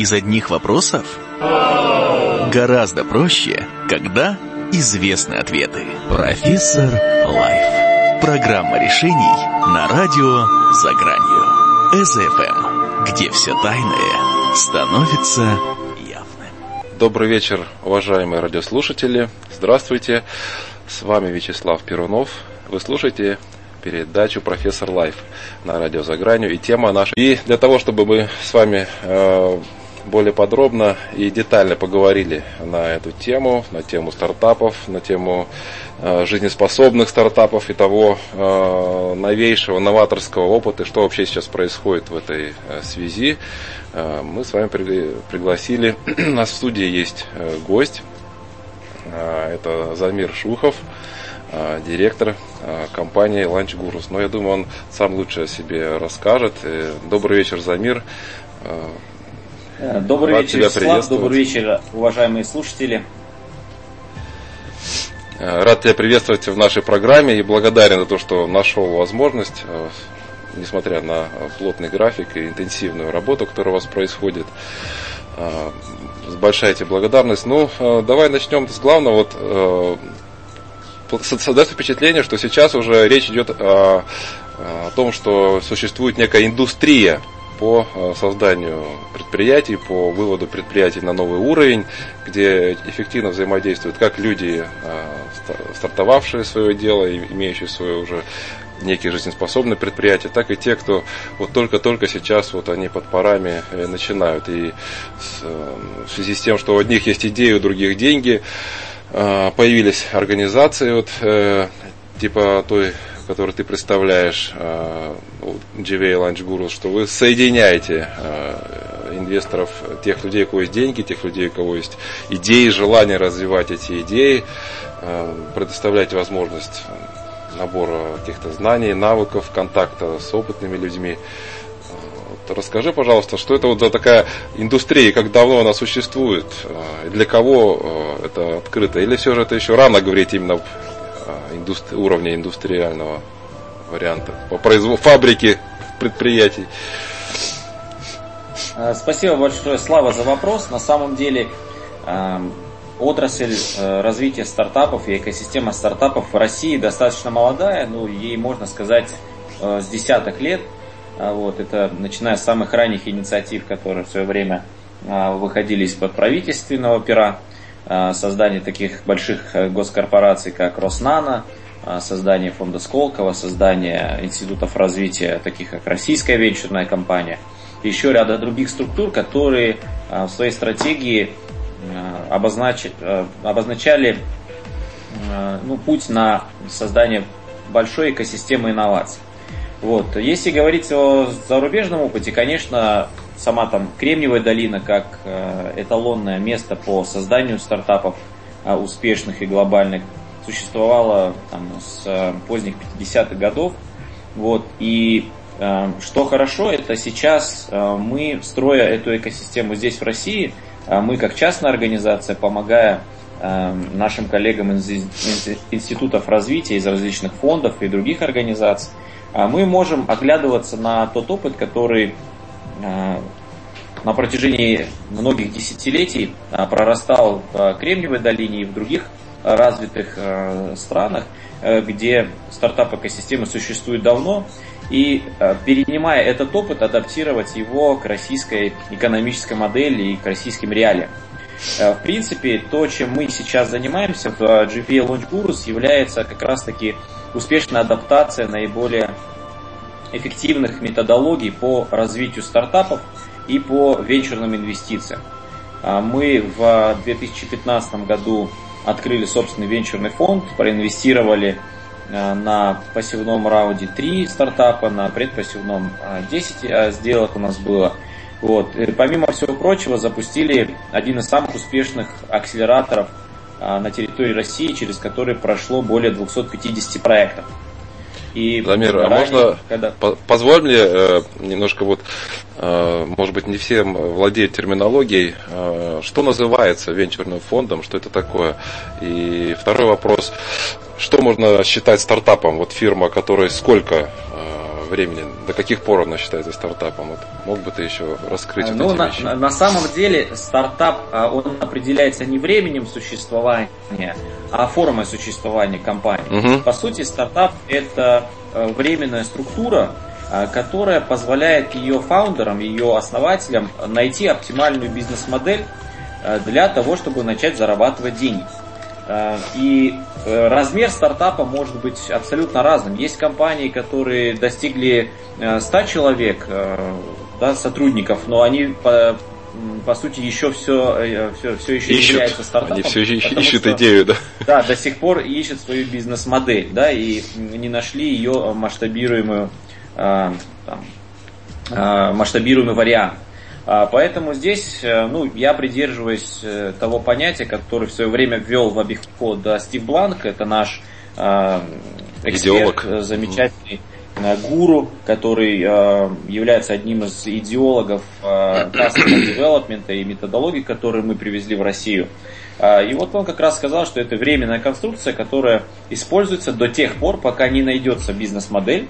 из одних вопросов? Гораздо проще, когда известны ответы. Профессор Лайф. Программа решений на радио «За гранью». СФМ, где все тайное становится явным. Добрый вечер, уважаемые радиослушатели. Здравствуйте. С вами Вячеслав Перунов. Вы слушаете передачу «Профессор Лайф» на радио «За гранью». И тема наша. И для того, чтобы мы с вами э, более подробно и детально поговорили на эту тему, на тему стартапов, на тему э, жизнеспособных стартапов и того э, новейшего новаторского опыта, что вообще сейчас происходит в этой э, связи. Мы с вами при, пригласили, у нас в студии есть гость, это Замир Шухов, директор компании Lunch Gurus. Но я думаю, он сам лучше о себе расскажет. Добрый вечер, Замир. Добрый Рад вечер, Вячеслав. Добрый вечер, уважаемые слушатели. Рад тебя приветствовать в нашей программе и благодарен за то, что нашел возможность, несмотря на плотный график и интенсивную работу, которая у вас происходит. Большая тебе благодарность. Ну, давай начнем с главного. Вот, создается впечатление, что сейчас уже речь идет о, о том, что существует некая индустрия по э, созданию предприятий, по выводу предприятий на новый уровень, где эффективно взаимодействуют как люди, э, стартовавшие свое дело, имеющие свое уже некие жизнеспособные предприятия, так и те, кто вот только-только сейчас вот они под парами э, начинают. И в связи с тем, что у одних есть идеи, у других деньги, появились организации вот, типа той который ты представляешь, э, GVA Lunch Guru, что вы соединяете э, инвесторов, тех людей, у кого есть деньги, тех людей, у кого есть идеи, желание развивать эти идеи, э, предоставлять возможность набора каких-то знаний, навыков, контакта с опытными людьми. Расскажи, пожалуйста, что это вот за такая индустрия, как давно она существует, для кого это открыто, или все же это еще рано говорить именно индустри- уровня индустриального варианта, по производству фабрики, предприятий. А, спасибо большое, Слава, за вопрос. На самом деле отрасль э, развития стартапов и экосистема стартапов в России достаточно молодая, ну, ей можно сказать э, с десяток лет. А, вот, это начиная с самых ранних инициатив, которые в свое время выходили из-под правительственного пера. Э, создание таких больших э, госкорпораций, как Роснано, э, создание фонда Сколково, создание институтов развития, таких как Российская венчурная компания, и еще ряда других структур, которые в своей стратегии обознач... обозначали ну, путь на создание большой экосистемы инноваций. Вот. Если говорить о зарубежном опыте, конечно, сама там Кремниевая долина как э, эталонное место по созданию стартапов э, успешных и глобальных существовала там, с э, поздних 50-х годов. Вот, и что хорошо, это сейчас мы, строя эту экосистему здесь, в России, мы как частная организация, помогая нашим коллегам из институтов развития, из различных фондов и других организаций, мы можем оглядываться на тот опыт, который на протяжении многих десятилетий э, прорастал в Кремниевой долине и в других развитых э, странах, где стартап-экосистема существует давно, и перенимая этот опыт, адаптировать его к российской экономической модели и к российским реалиям. В принципе, то, чем мы сейчас занимаемся в GPA Launch Gurus, является как раз-таки успешная адаптация наиболее эффективных методологий по развитию стартапов и по венчурным инвестициям. А, мы в 2015 году открыли собственный венчурный фонд, проинвестировали а, на пассивном раунде 3 стартапа, на предпассивном 10 а, сделок у нас было. Вот. Помимо всего прочего, запустили один из самых успешных акселераторов на территории России, через который прошло более 250 проектов. И Замир, а можно когда... позволь мне э, немножко вот, э, может быть, не всем владеют терминологией, э, что называется венчурным фондом, что это такое? И второй вопрос, что можно считать стартапом? Вот фирма, которая сколько времени? До каких пор оно считается стартапом? Вот, мог бы ты еще раскрыть ну, вот эти на, вещи? На, на самом деле стартап, а, он определяется не временем существования, а формой существования компании. Угу. По сути, стартап это э, временная структура, а, которая позволяет ее фаундерам, ее основателям найти оптимальную бизнес-модель э, для того, чтобы начать зарабатывать деньги. Э, и размер стартапа может быть абсолютно разным. Есть компании, которые достигли 100 человек да, сотрудников, но они по, по сути еще все, все, все еще ищут. являются стартапом. Они все ищут что, идею, да? Да, до сих пор ищут свою бизнес-модель, да, и не нашли ее масштабируемую, там, масштабируемый вариант. Поэтому здесь ну, я придерживаюсь э, того понятия, которое в свое время ввел в обиход Стив Бланк, это наш эксперт, Идеолог. Э, замечательный гуру, который э, является одним из идеологов э, Customer Development и методологии, которые мы привезли в Россию. Э, и вот он как раз сказал, что это временная конструкция, которая используется до тех пор, пока не найдется бизнес-модель,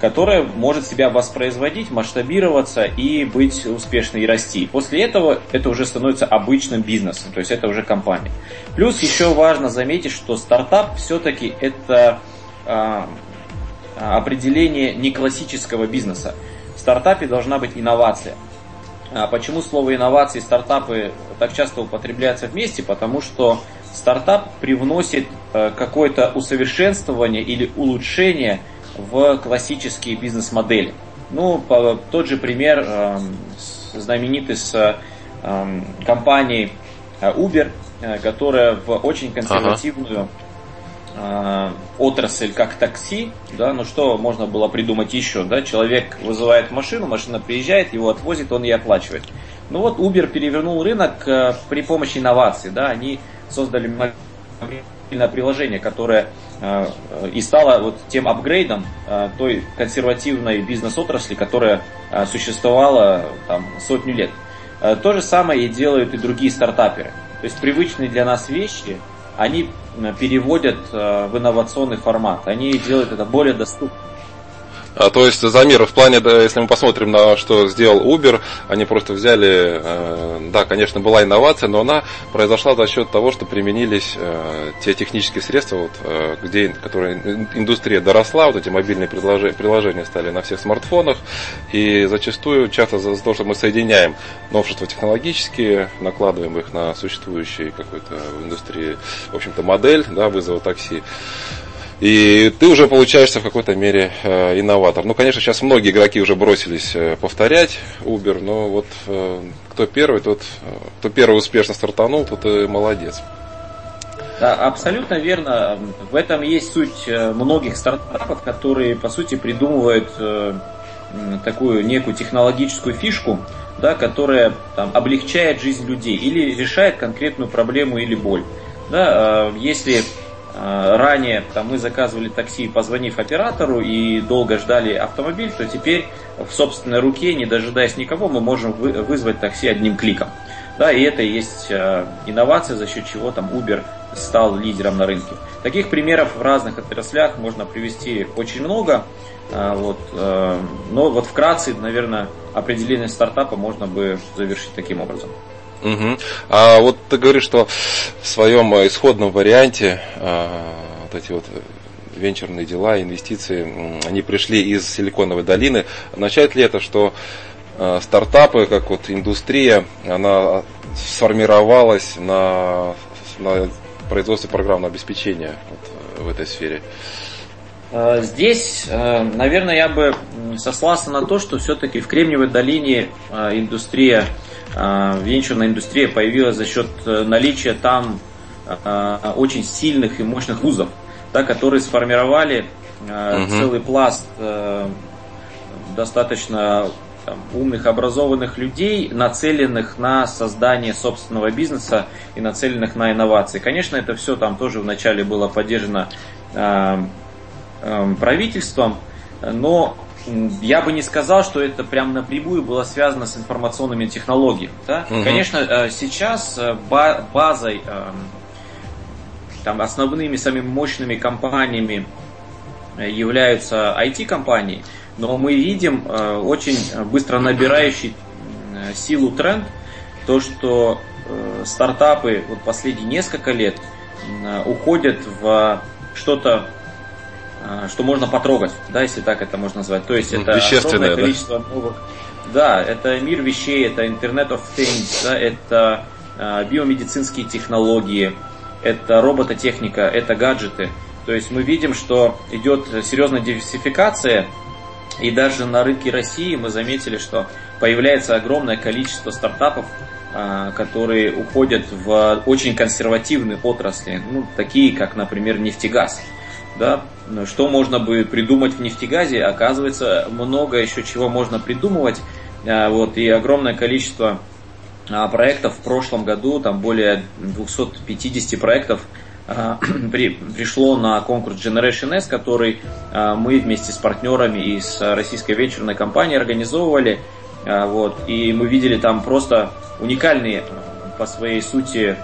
которая может себя воспроизводить, масштабироваться и быть успешной и расти. После этого это уже становится обычным бизнесом, то есть это уже компания. Плюс еще важно заметить, что стартап все-таки это э, определение не классического бизнеса. В стартапе должна быть инновация. А почему слово инновации и стартапы так часто употребляются вместе? Потому что стартап привносит э, какое-то усовершенствование или улучшение в классические бизнес-модели. Ну, тот же пример эм, знаменитый с эм, компанией э, Uber, э, которая в очень консервативную ага э, отрасль как такси, да, ну что можно было придумать еще, да, человек вызывает машину, машина приезжает, его отвозит, он ей оплачивает. Ну вот Uber перевернул рынок э, при помощи инноваций, да, они создали мобильное приложение, которое э, и стало вот тем апгрейдом э, той консервативной бизнес-отрасли, которая э, существовала там сотню лет. Э, то же самое и делают и другие стартаперы. То есть привычные для нас вещи, они переводят э, в инновационный формат. Они делают это более доступным. А, то есть замер в плане, да, если мы посмотрим на что сделал Uber, они просто взяли, э, да, конечно, была инновация, но она произошла за счет того, что применились э, те технические средства, вот, э, где, которые индустрия доросла, вот эти мобильные приложения, стали на всех смартфонах, и зачастую, часто за то, что мы соединяем новшества технологические, накладываем их на существующие какой-то в индустрии, в общем-то, модель, да, вызова такси, и ты уже получаешься в какой-то мере э, инноватор. Ну, конечно, сейчас многие игроки уже бросились э, повторять Uber, но вот э, кто первый, тот, кто первый успешно стартанул, тот и молодец. Да, абсолютно верно. В этом есть суть многих стартапов, которые, по сути, придумывают такую некую технологическую фишку, да, которая там, облегчает жизнь людей или решает конкретную проблему или боль. Да, если ранее там, мы заказывали такси, позвонив оператору и долго ждали автомобиль, то теперь в собственной руке, не дожидаясь никого, мы можем вызвать такси одним кликом. Да, и это и есть э, инновация, за счет чего там Uber стал лидером на рынке. Таких примеров в разных отраслях можно привести очень много. Э, вот, но вот вкратце, наверное, определение стартапа можно бы завершить таким образом. Угу. А вот ты говоришь, что в своем исходном варианте а, вот эти вот венчурные дела, инвестиции, они пришли из Силиконовой долины. Означает ли это, что а, стартапы, как вот индустрия, она сформировалась на, на производстве программного обеспечения вот, в этой сфере? А, здесь, наверное, я бы сослался на то, что все-таки в Кремниевой долине индустрия венчурная индустрия появилась за счет э, наличия там а, очень сильных и мощных вузов, да, которые сформировали угу. целый пласт э, достаточно там, умных, образованных людей, нацеленных на создание собственного бизнеса и нацеленных на инновации. Конечно, это все там тоже вначале было поддержано э, э, правительством, но я бы не сказал, что это прям напрямую было связано с информационными технологиями. Да? Угу. Конечно, э, сейчас э, базой, эм, там, основными самыми мощными компаниями э, являются IT-компании, но мы видим э, очень быстро набирающий э, силу тренд, то, что э, стартапы вот последние несколько лет уходят в что-то, что можно потрогать, да, если так это можно назвать. То есть это огромное количество да? новых. Да, это мир вещей, это Internet of Things, да, это биомедицинские технологии, это робототехника, это гаджеты. То есть мы видим, что идет серьезная диверсификация и даже на рынке России мы заметили, что появляется огромное количество стартапов, а, которые уходят в очень консервативные отрасли, ну, такие как, например, нефтегаз. Да? Что можно бы придумать в нефтегазе? Оказывается, много еще чего можно придумывать. А, вот, и огромное количество а, проектов в прошлом году, там более 250 проектов а, при, пришло на конкурс Generation S, который мы вместе с партнерами и с российской венчурной компанией организовывали. Вот, и мы видели там просто уникальные по своей сути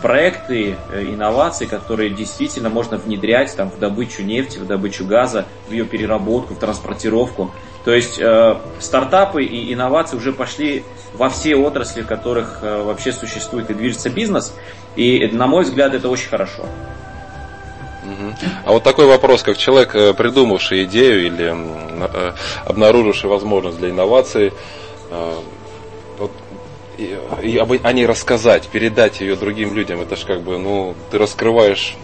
проекты, э, инновации, которые действительно можно внедрять там, в добычу нефти, в добычу газа, в ее переработку, в транспортировку. То есть э, стартапы и инновации уже пошли во все отрасли, в которых э, вообще существует и движется бизнес. И, на мой взгляд, это очень хорошо. А вот такой вопрос, как человек, э, придумавший идею или э, обнаруживший возможность для инновации, и, и о ней рассказать, передать ее другим людям, это же как бы, ну, ты раскрываешь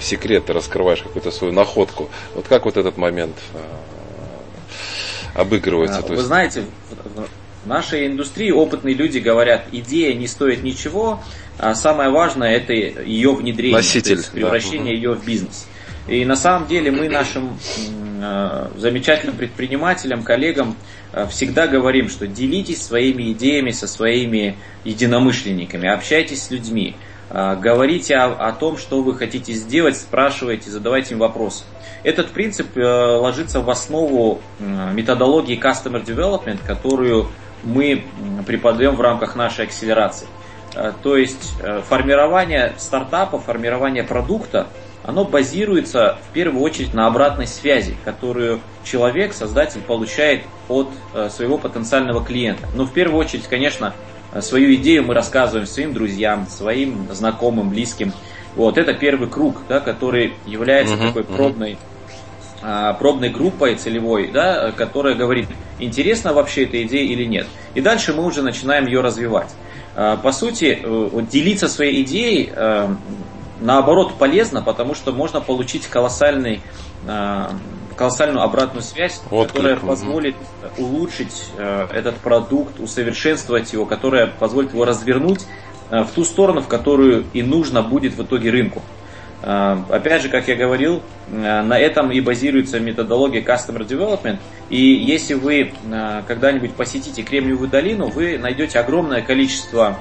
секрет, ты раскрываешь какую-то свою находку. Вот как вот этот момент обыгрывается? Вы знаете, в нашей индустрии опытные люди говорят, идея не стоит ничего, а самое важное это ее внедрение, Носитель, то есть превращение да. ее в бизнес. И на самом деле мы нашим э, замечательным предпринимателям, коллегам э, всегда говорим, что делитесь своими идеями со своими единомышленниками, общайтесь с людьми, э, говорите о, о том, что вы хотите сделать, спрашивайте, задавайте им вопросы. Этот принцип ложится в основу методологии Customer Development, которую мы преподаем в рамках нашей акселерации. То есть формирование стартапа, формирование продукта, оно базируется в первую очередь на обратной связи, которую человек, создатель, получает от э, своего потенциального клиента. Но в первую очередь, конечно, свою идею мы рассказываем своим друзьям, своим знакомым, близким. Вот, это первый круг, да, который является uh-huh, такой пробной а, пробной группой целевой, да, которая говорит, интересна вообще эта идея или нет. И дальше мы уже начинаем ее развивать. А, по сути, э, делиться своей идеей э, наоборот полезно, потому что можно получить колоссальный а, колоссальную обратную связь, вот которая позволит улучшить э, этот продукт, усовершенствовать его, которая позволит его развернуть в ту сторону, в которую и нужно будет в итоге рынку. Э, опять же, как я говорил, э, на этом и базируется методология Customer Development. И если вы э, когда-нибудь посетите Кремниевую долину, вы найдете огромное количество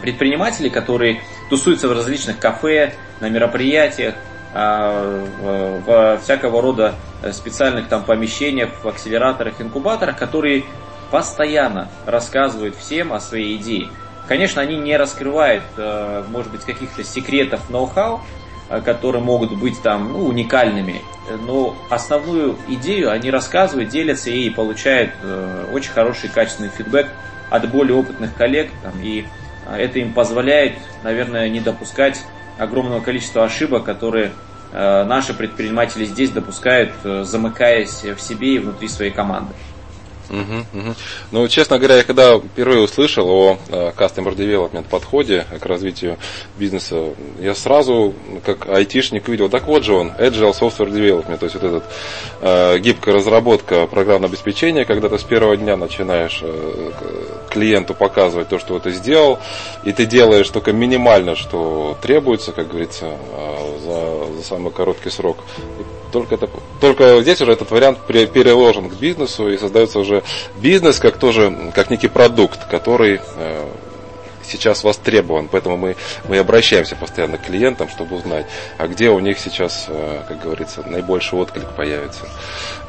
предпринимателей, которые тусуются в различных кафе, на мероприятиях, в всякого рода специальных там помещениях, в акселераторах, инкубаторах, которые постоянно рассказывают всем о своей идее. Конечно, они не раскрывают, э, может быть, каких-то секретов ноу-хау, э, которые могут быть там ну, уникальными, но основную идею они рассказывают, делятся и получают э, очень хороший качественный фидбэк от более опытных коллег, там, и это им позволяет, наверное, не допускать огромного количества ошибок, которые наши предприниматели здесь допускают, замыкаясь в себе и внутри своей команды. Угу, угу. Ну, честно говоря, я когда впервые услышал о э, Customer Development подходе к развитию бизнеса, я сразу, как айтишник, увидел, так вот же он, Agile Software Development, то есть вот этот э, гибкая разработка программного обеспечения, когда ты с первого дня начинаешь э, клиенту показывать то, что ты сделал, и ты делаешь только минимально, что требуется, как говорится, э, за, за самый короткий срок. Только, это, только здесь уже этот вариант переложен к бизнесу и создается уже бизнес как тоже, как некий продукт, который э, сейчас востребован. Поэтому мы, мы обращаемся постоянно к клиентам, чтобы узнать, а где у них сейчас, э, как говорится, наибольший отклик появится.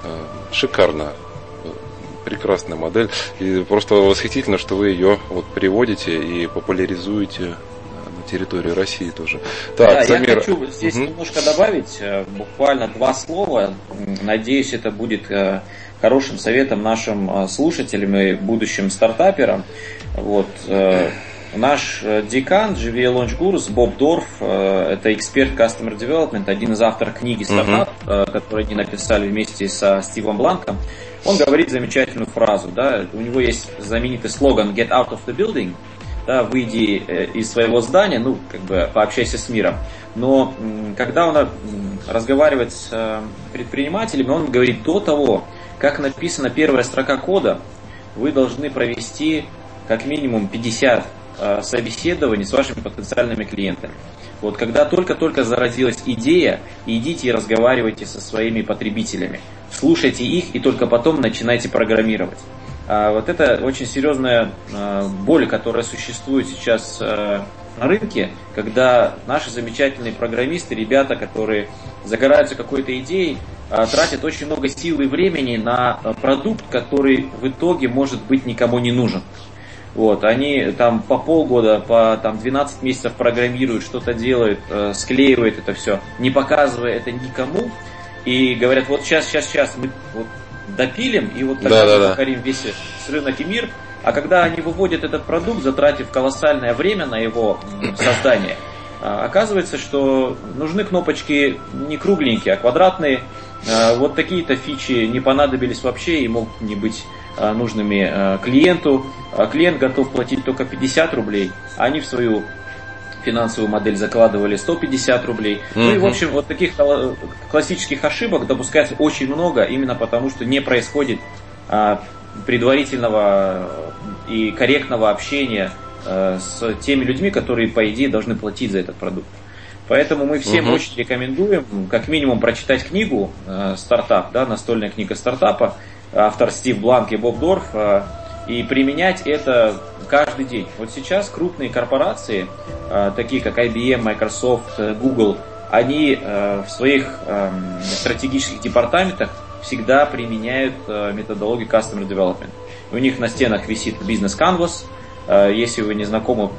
Э, шикарно прекрасная модель. И просто восхитительно, что вы ее вот приводите и популяризуете территории России тоже. Так, да, Самир... я хочу здесь угу. немножко добавить, э, буквально два слова. Надеюсь, это будет э, хорошим советом нашим э, слушателям и будущим стартаперам. Вот, Наш декан GVA Launch Gurus Боб Дорф, это эксперт Customer Development, один из авторов книги «Стартап», uh-huh. которую они написали вместе со Стивом Бланком. Он говорит замечательную фразу, да, у него есть знаменитый слоган «Get out of the building», да, выйди э, из своего здания, ну, как бы пообщайся с миром. Но когда он разговаривает с э, предпринимателями, он говорит, до того, как написана первая строка кода, вы должны провести как минимум 50 э, собеседований с вашими потенциальными клиентами. Вот когда только-только зародилась идея, идите и разговаривайте со своими потребителями. Слушайте их и только потом начинайте программировать. А, вот это очень серьезная а, боль, которая существует сейчас а, на рынке, когда наши замечательные программисты, ребята, которые загораются какой-то идеей, тратят очень много сил и времени на продукт, который в итоге может быть никому не нужен. Вот, они там по полгода, по там, 12 месяцев программируют, что-то делают, склеивают это все, не показывая это никому, и говорят, вот сейчас, сейчас, сейчас мы вот допилим, и вот тогда да, мы да, покорим да. весь рынок и мир. А когда они выводят этот продукт, затратив колоссальное время на его создание, а, оказывается, что нужны кнопочки не кругленькие, а квадратные. А, вот такие-то фичи не понадобились вообще и могут не быть а, нужными клиенту. Клиент готов платить только 50 рублей, а они в свою финансовую модель закладывали 150 рублей. Mm-hmm. Ну и, в общем, вот таких классических ошибок допускается очень много, именно потому что не происходит а, предварительного и корректного общения а, с теми людьми, которые, по идее, должны платить за этот продукт. Поэтому мы всем угу. очень рекомендуем, как минимум, прочитать книгу э, «Стартап», да, настольная книга стартапа, автор Стив Бланк и Боб Дорф, э, и применять это каждый день. Вот сейчас крупные корпорации, э, такие как IBM, Microsoft, э, Google, они э, в своих эм, стратегических департаментах всегда применяют методологию Customer Development. У них на стенах висит бизнес Canvas. Если вы не знакомы,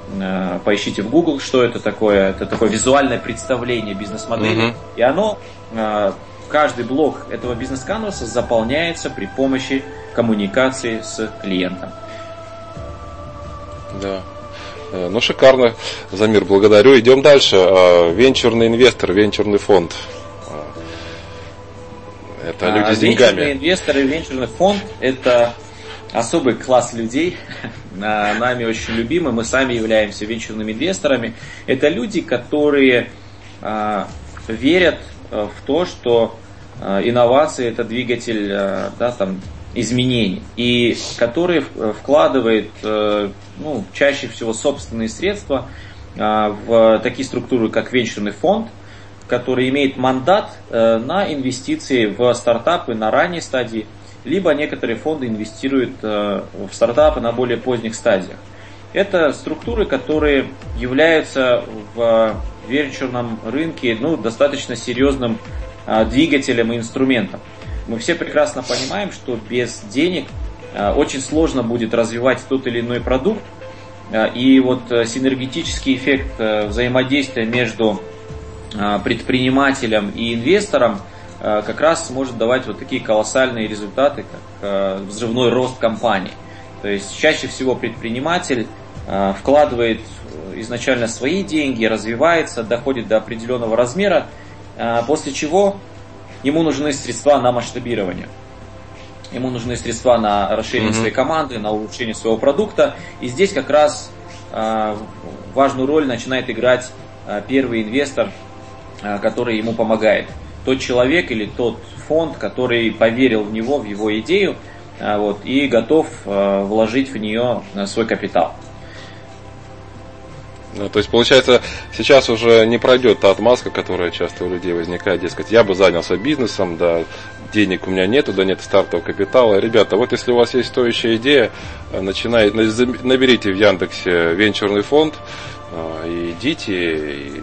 поищите в Google, что это такое. Это такое визуальное представление бизнес-модели. Uh-huh. И оно, каждый блок этого бизнес-канваса заполняется при помощи коммуникации с клиентом. Да. Э, ну, шикарно, Замир, благодарю. Идем дальше. А, венчурный инвестор, венчурный фонд. А, это а, люди с деньгами. Венчурный инвестор и венчурный фонд – это особый класс людей, нами очень любимы. Мы сами являемся венчурными инвесторами. Это люди, которые верят в то, что инновации – это двигатель да, там, изменений, и который вкладывает ну, чаще всего собственные средства в такие структуры, как венчурный фонд, который имеет мандат э, на инвестиции в стартапы на ранней стадии, либо некоторые фонды инвестируют э, в стартапы на более поздних стадиях. Это структуры, которые являются в венчурном рынке ну, достаточно серьезным а, двигателем и инструментом. Мы все прекрасно понимаем, что без денег Э, очень сложно будет развивать тот или иной продукт. Э, и вот э, синергетический эффект взаимодействия между предпринимателем и инвестором как раз может давать вот такие колоссальные результаты, как взрывной рост компании. То есть чаще всего предприниматель вкладывает изначально свои деньги, развивается, доходит до определенного размера, после чего ему нужны средства на масштабирование. Ему нужны средства на расширение mm-hmm. своей команды, на улучшение своего продукта. И здесь как раз э, важную роль начинает играть э, первый инвестор, э, который ему помогает. Тот человек или тот фонд, который поверил в него, в его идею, э, вот, и готов э, вложить в нее свой капитал. Ну, то есть, получается, сейчас уже не пройдет та отмазка, которая часто у людей возникает, дескать, я бы занялся бизнесом, да, денег у меня нету, да нет стартового капитала. Ребята, вот если у вас есть стоящая идея, э, начинайте, наберите в Яндексе венчурный фонд, э, и идите, и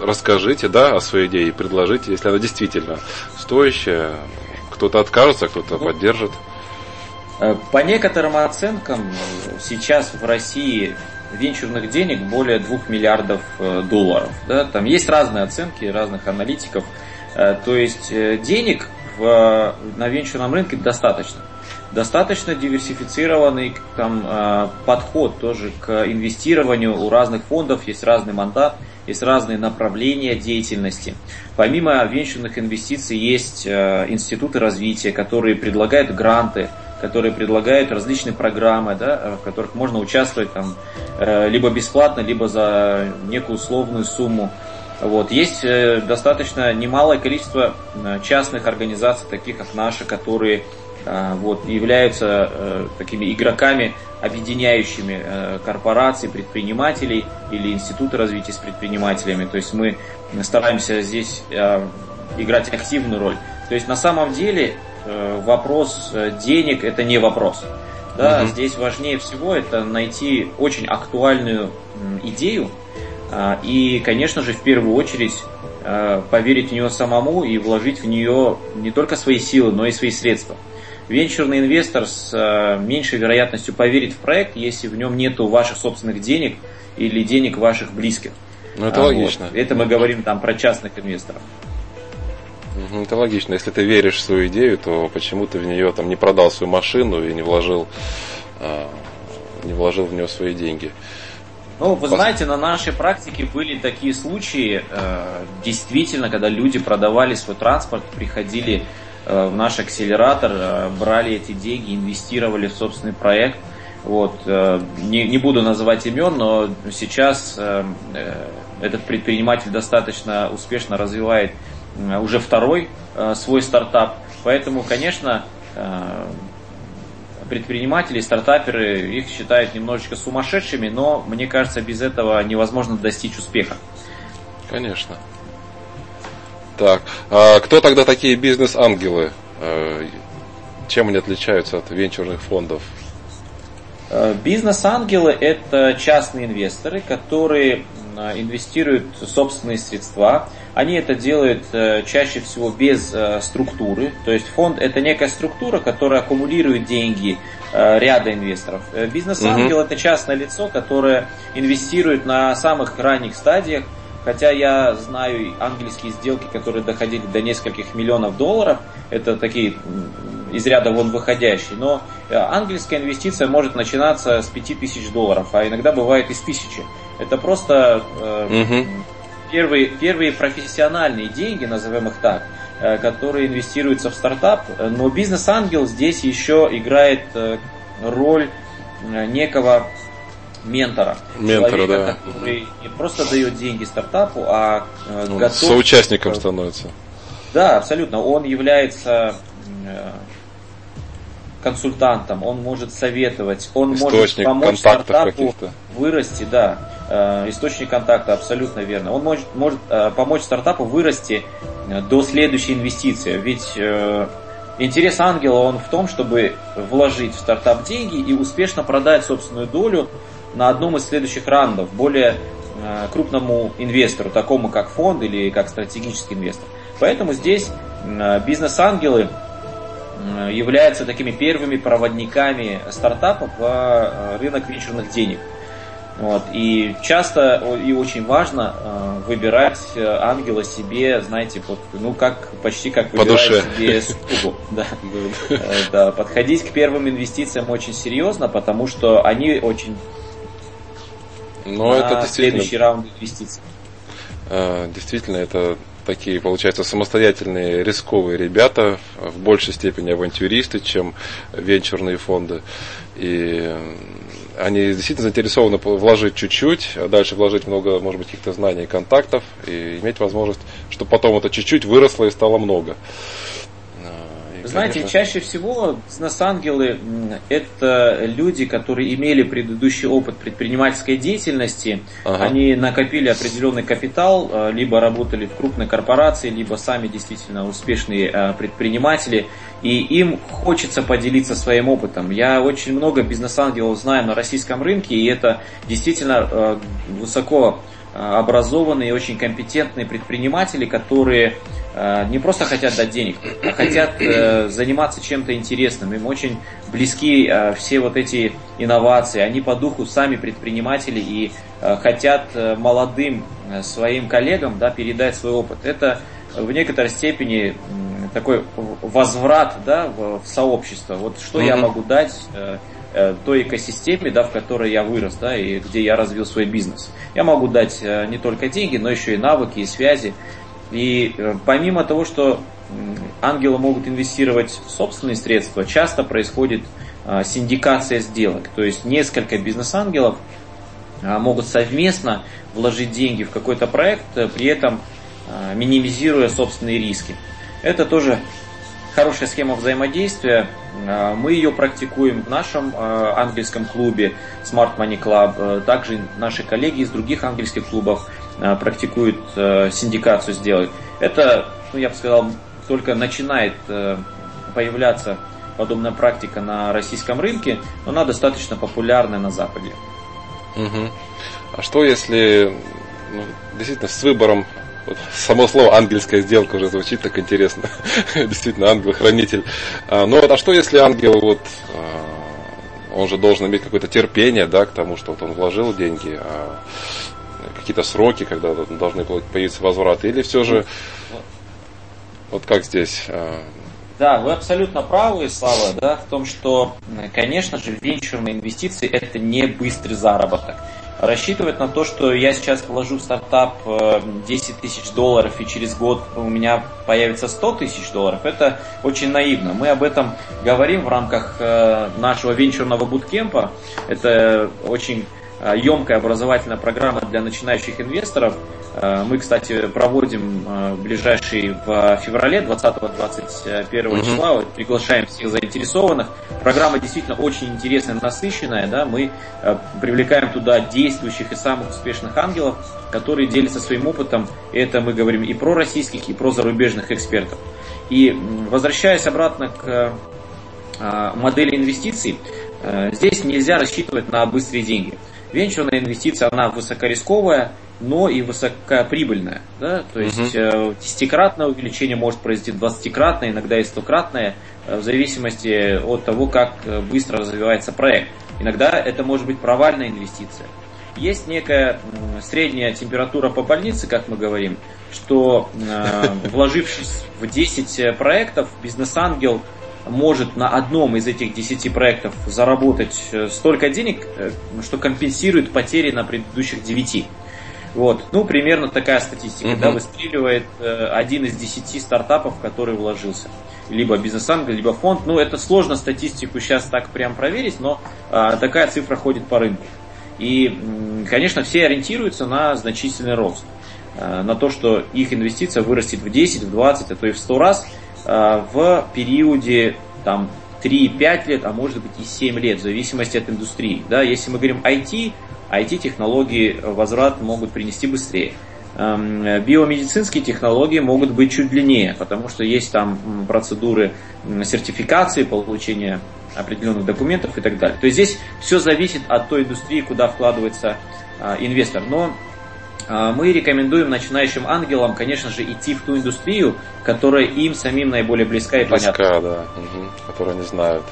расскажите, да, о своей идее, и предложите, если она действительно стоящая, кто-то откажется, кто-то ну, поддержит. Э, по некоторым оценкам, сейчас в России венчурных денег более 2 миллиардов долларов. Да? Там есть разные оценки разных аналитиков. То есть денег в, на венчурном рынке достаточно. Достаточно диверсифицированный там, подход тоже к инвестированию у разных фондов, есть разный мандат – есть разные направления деятельности. Помимо венчурных инвестиций есть э, институты развития, которые предлагают гранты, которые предлагают различные программы, да, в которых можно участвовать там, э, либо бесплатно, либо за некую условную сумму. Вот. Есть э, достаточно немалое количество частных организаций, таких как наши, которые вот, являются такими игроками объединяющими э, корпорации, предпринимателей или институты развития с предпринимателями. То есть мы стараемся здесь э, играть активную роль. То есть на самом деле э, вопрос денег это не вопрос. Да, угу. Здесь важнее всего это найти очень актуальную идею и, конечно же, в первую очередь поверить в нее самому и вложить в нее не только свои силы, но и свои средства венчурный инвестор с э, меньшей вероятностью поверит в проект, если в нем нету ваших собственных денег или денег ваших близких. Ну это а, логично. Вот. Это мы говорим там про частных инвесторов. Это логично. Если ты веришь в свою идею, то почему ты в нее там не продал свою машину и не вложил, э, не вложил в нее свои деньги? Ну, вы знаете, на нашей практике были такие случаи, э, действительно, когда люди продавали свой транспорт, приходили Э, в наш акселератор, э, брали эти деньги, инвестировали в собственный проект. Вот. Э, не, не буду называть имен, но сейчас этот предприниматель достаточно успешно развивает уже второй свой стартап. Поэтому, конечно, предприниматели, стартаперы их считают немножечко сумасшедшими, но мне кажется, без этого невозможно достичь успеха. Конечно. Так, а кто тогда такие бизнес-ангелы? Э, чем они отличаются от венчурных фондов? Э, бизнес-ангелы – это частные инвесторы, которые инвестируют собственные средства. Они это делают э, чаще всего без структуры. То есть фонд – это некая структура, которая аккумулирует деньги ряда инвесторов. Бизнес-ангел угу. – это частное лицо, которое инвестирует на самых ранних стадиях – Хотя я знаю ангельские сделки, которые доходили до нескольких миллионов долларов, это такие из ряда вон выходящие, но э, ангельская инвестиция может начинаться с 5000 долларов, а иногда бывает и с 1000. Это просто э, угу. Первые, первые профессиональные деньги, назовем их так, э, которые инвестируются в стартап, но бизнес-ангел здесь еще играет э, роль э, некого ментора. Ментора, человека, да. который не просто дает деньги стартапу, а Он готов... Соучастником становится. Да, абсолютно. Он является консультантом, он может советовать, он источник может помочь стартапу вырасти, да, источник контакта, абсолютно верно. Он может, может помочь стартапу вырасти до следующей инвестиции. Ведь интерес ангела он в том, чтобы вложить в стартап деньги и успешно продать собственную долю на одном из следующих раундов более э, крупному инвестору, такому как фонд или как стратегический инвестор. Поэтому здесь э, бизнес-ангелы э, являются такими первыми проводниками стартапа в рынок венчурных денег. Вот. И часто и очень важно э, выбирать ангела себе, знаете, под, ну как почти как выбирать По душе. себе супругу. Да. да. Подходить к первым инвестициям очень серьезно, потому что они очень но это действительно... следующий раунд инвестиций. А, действительно, это такие, получается, самостоятельные рисковые ребята, в большей степени авантюристы, чем венчурные фонды. И они действительно заинтересованы вложить чуть-чуть, а дальше вложить много, может быть, каких-то знаний и контактов, и иметь возможность, чтобы потом это чуть-чуть выросло и стало много. Знаете, конечно. чаще всего бизнес-ангелы – это люди, которые имели предыдущий опыт предпринимательской деятельности, ага. они накопили определенный капитал, э, либо работали в крупной корпорации, либо сами действительно успешные э, предприниматели, и им хочется поделиться своим опытом. Я очень много бизнес-ангелов знаю на российском рынке, и это действительно э, высоко образованные и очень компетентные предприниматели, которые не просто хотят дать денег, а хотят заниматься чем-то интересным. Им очень близки все вот эти инновации. Они по духу сами предприниматели и хотят молодым своим коллегам да, передать свой опыт. Это в некоторой степени такой возврат да, в, в сообщество. Вот что mm-hmm. я могу дать э, э, той экосистеме, да, в которой я вырос, да, и где я развил свой бизнес. Я могу дать э, не только деньги, но еще и навыки, и связи. И э, помимо того, что ангелы могут инвестировать в собственные средства, часто происходит э, синдикация сделок. То есть несколько бизнес-ангелов э, могут совместно вложить деньги в какой-то проект, э, при этом э, минимизируя собственные риски. Это тоже хорошая схема взаимодействия. А, мы ее практикуем в нашем а, английском клубе Smart Money Club. А, также наши коллеги из других английских клубов практикуют синдикацию сделать. Это, ну, я бы сказал, только начинает появляться подобная практика на российском рынке, но она достаточно популярная на Западе. Угу. А что если ну, действительно с выбором вот само слово ангельская сделка уже звучит так интересно. Действительно, ангел-хранитель. А, ну вот, а что если ангел, вот, а, он же должен иметь какое-то терпение, да, к тому, что вот он вложил деньги, а какие-то сроки, когда должны появиться возвраты, или все же, вот как здесь? А, да, вы абсолютно правы, Слава, да, в том, что, конечно же, венчурные инвестиции – это не быстрый заработок рассчитывать на то, что я сейчас положу в стартап 10 э, тысяч долларов и через год у меня появится 100 тысяч долларов, это очень наивно. Мы об этом говорим в рамках э, нашего венчурного буткемпа. Это очень емкая образовательная программа для начинающих инвесторов. Э, мы, кстати, проводим э, ближайший в феврале 20-21 угу. числа. Приглашаем всех заинтересованных. Программа действительно очень интересная, насыщенная. Да? Мы э, привлекаем туда действующих и самых успешных ангелов, которые делятся своим опытом. Это мы говорим и про российских, и про зарубежных экспертов. И возвращаясь обратно к модели инвестиций, здесь нельзя рассчитывать на быстрые деньги. Венчурная инвестиция, она высокорисковая, но и высокоприбыльная. Да? То есть угу. десятикратное увеличение может произойти двадцатикратное, иногда и стократное, э, в зависимости от того, как э, быстро развивается проект. Иногда это может быть провальная инвестиция. Есть некая средняя температура по больнице, как мы говорим, что вложившись в 10 проектов, бизнес-ангел может на одном из этих 10 проектов заработать э, столько денег, э, что компенсирует потери на предыдущих 9. Вот. Ну, примерно такая статистика, угу. да, выстреливает э, один из десяти стартапов, который вложился. Либо бизнес-ангел, либо фонд. Ну, это сложно статистику сейчас так прям проверить, но э, такая цифра ходит по рынку. И, конечно, все ориентируются на значительный рост. Э, на то, что их инвестиция вырастет в 10, в 20, а то и в 100 раз – в периоде там, 3-5 лет, а может быть и 7 лет, в зависимости от индустрии. Да, если мы говорим IT, IT-технологии возврат могут принести быстрее. Эм, биомедицинские технологии могут быть чуть длиннее, потому что есть там процедуры сертификации, получения определенных документов и так далее. То есть здесь все зависит от той индустрии, куда вкладывается э, инвестор. Но мы рекомендуем начинающим ангелам, конечно же, идти в ту индустрию, которая им самим наиболее близка и близка, понятна. да, угу, которую они знают.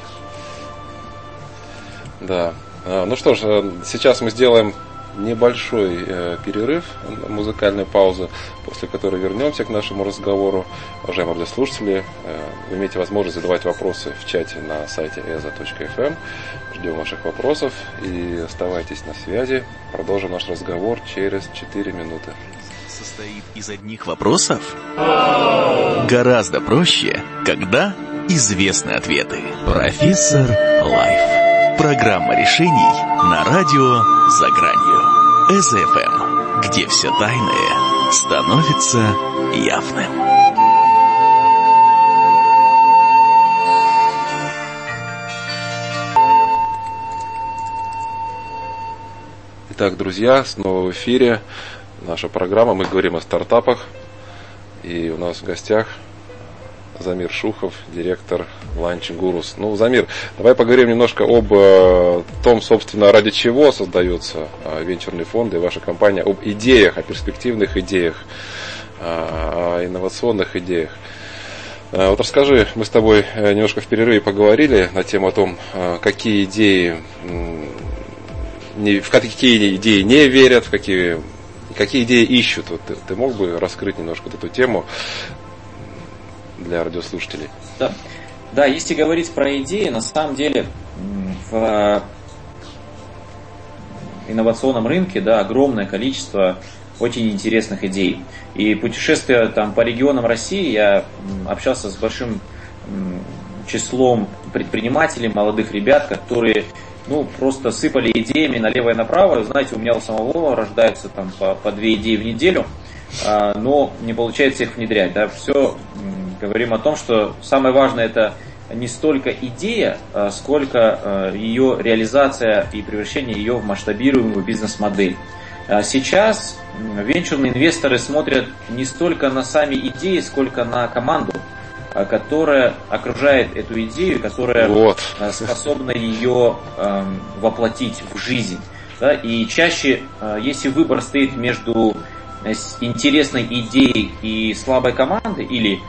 Да. А, ну что ж, э, сейчас мы сделаем небольшой э, перерыв, музыкальная пауза, после которой вернемся к нашему разговору. Уважаемые радиослушатели, э, вы имеете возможность задавать вопросы в чате на сайте eza.fm. Ждем ваших вопросов и оставайтесь на связи. Продолжим наш разговор через 4 минуты. Состоит из одних вопросов? Гораздо проще, когда известны ответы. Профессор Лайф. Программа решений на радио «За гранью». СФМ, где все тайное становится явным. Итак, друзья, снова в эфире наша программа. Мы говорим о стартапах. И у нас в гостях Замир Шухов, директор Lunch Gurus. Ну, Замир, давай поговорим немножко об э, том, собственно, ради чего создаются э, венчурные фонды и ваша компания, об идеях, о перспективных идеях, э, о инновационных идеях. Вот расскажи, мы с тобой немножко в перерыве поговорили на тему о том, какие идеи, в какие идеи не верят, в какие, какие идеи ищут. Вот ты, ты мог бы раскрыть немножко вот эту тему для радиослушателей? Да. Да, если говорить про идеи, на самом деле в инновационном рынке да, огромное количество очень интересных идей. И путешествуя там по регионам России, я общался с большим числом предпринимателей, молодых ребят, которые ну, просто сыпали идеями налево и направо. Знаете, у меня у самого рождаются там по, по две идеи в неделю, а, но не получается их внедрять. Да. Все говорим о том, что самое важное это не столько идея, а сколько а, ее реализация и превращение ее в масштабируемую бизнес-модель. А сейчас венчурные инвесторы смотрят не столько на сами идеи, сколько на команду, а, которая окружает эту идею, которая вот. А, способна ее э, воплотить в жизнь. Да? И чаще, э, если выбор стоит между интересной идеей и слабой командой, или э,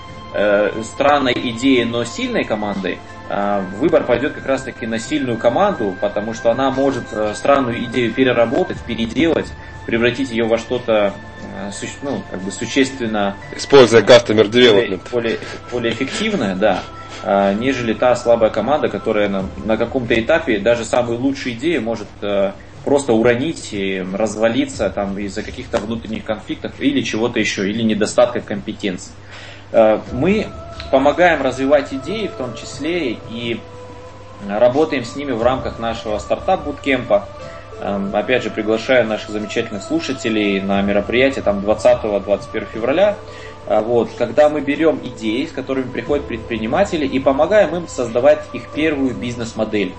странной идеей, но сильной командой, э, выбор пойдет как раз-таки на сильную команду, потому что она может э, странную идею переработать, переделать, превратить ее во что-то э, ну, как бы существенно... Используя customer development. Более, более, эффективное, да, э, нежели та слабая команда, которая на, на каком-то этапе даже самые лучшие идеи может э, просто уронить и развалиться там из-за каких-то внутренних конфликтов или чего-то еще, или недостатка компетенции. Мы помогаем развивать идеи в том числе и работаем с ними в рамках нашего стартап-буткемпа. Эм, опять же, приглашаю наших замечательных слушателей на мероприятие там 20-21 февраля. Э, вот, когда мы берем идеи, с которыми приходят предприниматели, и помогаем им создавать их первую бизнес-модель.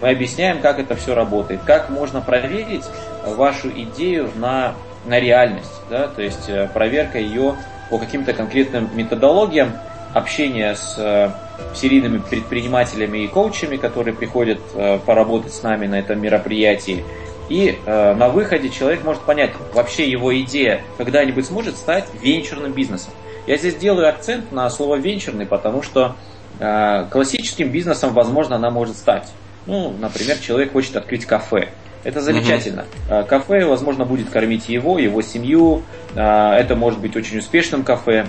Мы объясняем, как это все работает, как можно проверить вашу идею на, на реальность, да? то есть э, проверка ее по каким-то конкретным методологиям, общение с э, серийными предпринимателями и коучами, которые приходят поработать с нами на этом мероприятии. И э, на выходе человек может понять, вообще его идея когда-нибудь сможет стать венчурным бизнесом. Я здесь делаю акцент на слово венчурный, потому что э, классическим бизнесом, возможно, она может стать. Ну, например, человек хочет открыть кафе. Это замечательно. Угу. Кафе, возможно, будет кормить его, его семью. Э, это может быть очень успешным кафе.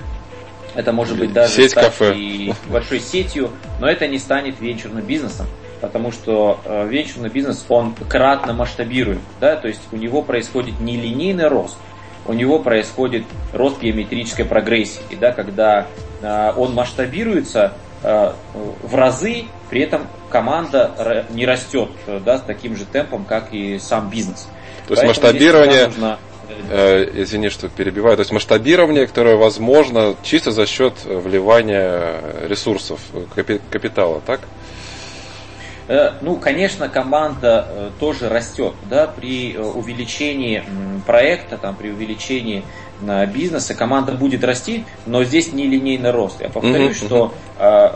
Это может быть даже Сеть кафе. и большой сетью, но это не станет венчурным бизнесом потому что э, венчурный бизнес, он кратно масштабируем, да, то есть у него происходит не линейный рост, у него происходит рост геометрической прогрессии, да, когда он масштабируется в разы, при этом команда не растет да, с таким же темпом, как и сам бизнес. То есть Поэтому масштабирование, нужно... э, извини, что перебиваю, то есть масштабирование, которое возможно чисто за счет вливания ресурсов, капитала, так? Э, ну, конечно, команда э, тоже растет, да, при э, увеличении проекта, там, при увеличении бизнеса команда будет расти, но здесь не линейный рост. Я повторюсь, mm-hmm. что э,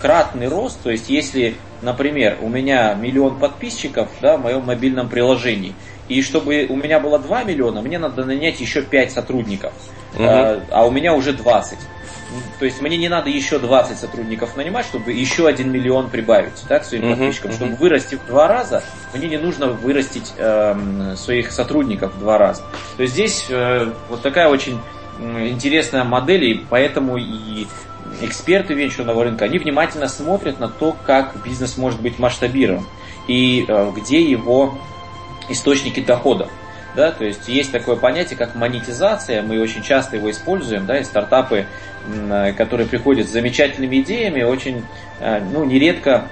кратный рост, то есть если, например, у меня миллион подписчиков да, в моем мобильном приложении, и чтобы у меня было 2 миллиона, мне надо нанять еще 5 сотрудников, mm-hmm. э, а у меня уже 20. То есть мне не надо еще 20 сотрудников нанимать, чтобы еще 1 миллион прибавить да, к своим uh-huh, подписчикам. Uh-huh. Чтобы вырасти в два раза, мне не нужно вырастить э, своих сотрудников в два раза. То есть здесь э, вот такая очень интересная модель, и поэтому и эксперты венчурного рынка, они внимательно смотрят на то, как бизнес может быть масштабирован и э, где его источники доходов. Да, то есть есть такое понятие, как монетизация, мы очень часто его используем, да, и стартапы Э, которые приходят с замечательными идеями, очень, э, ну, нередко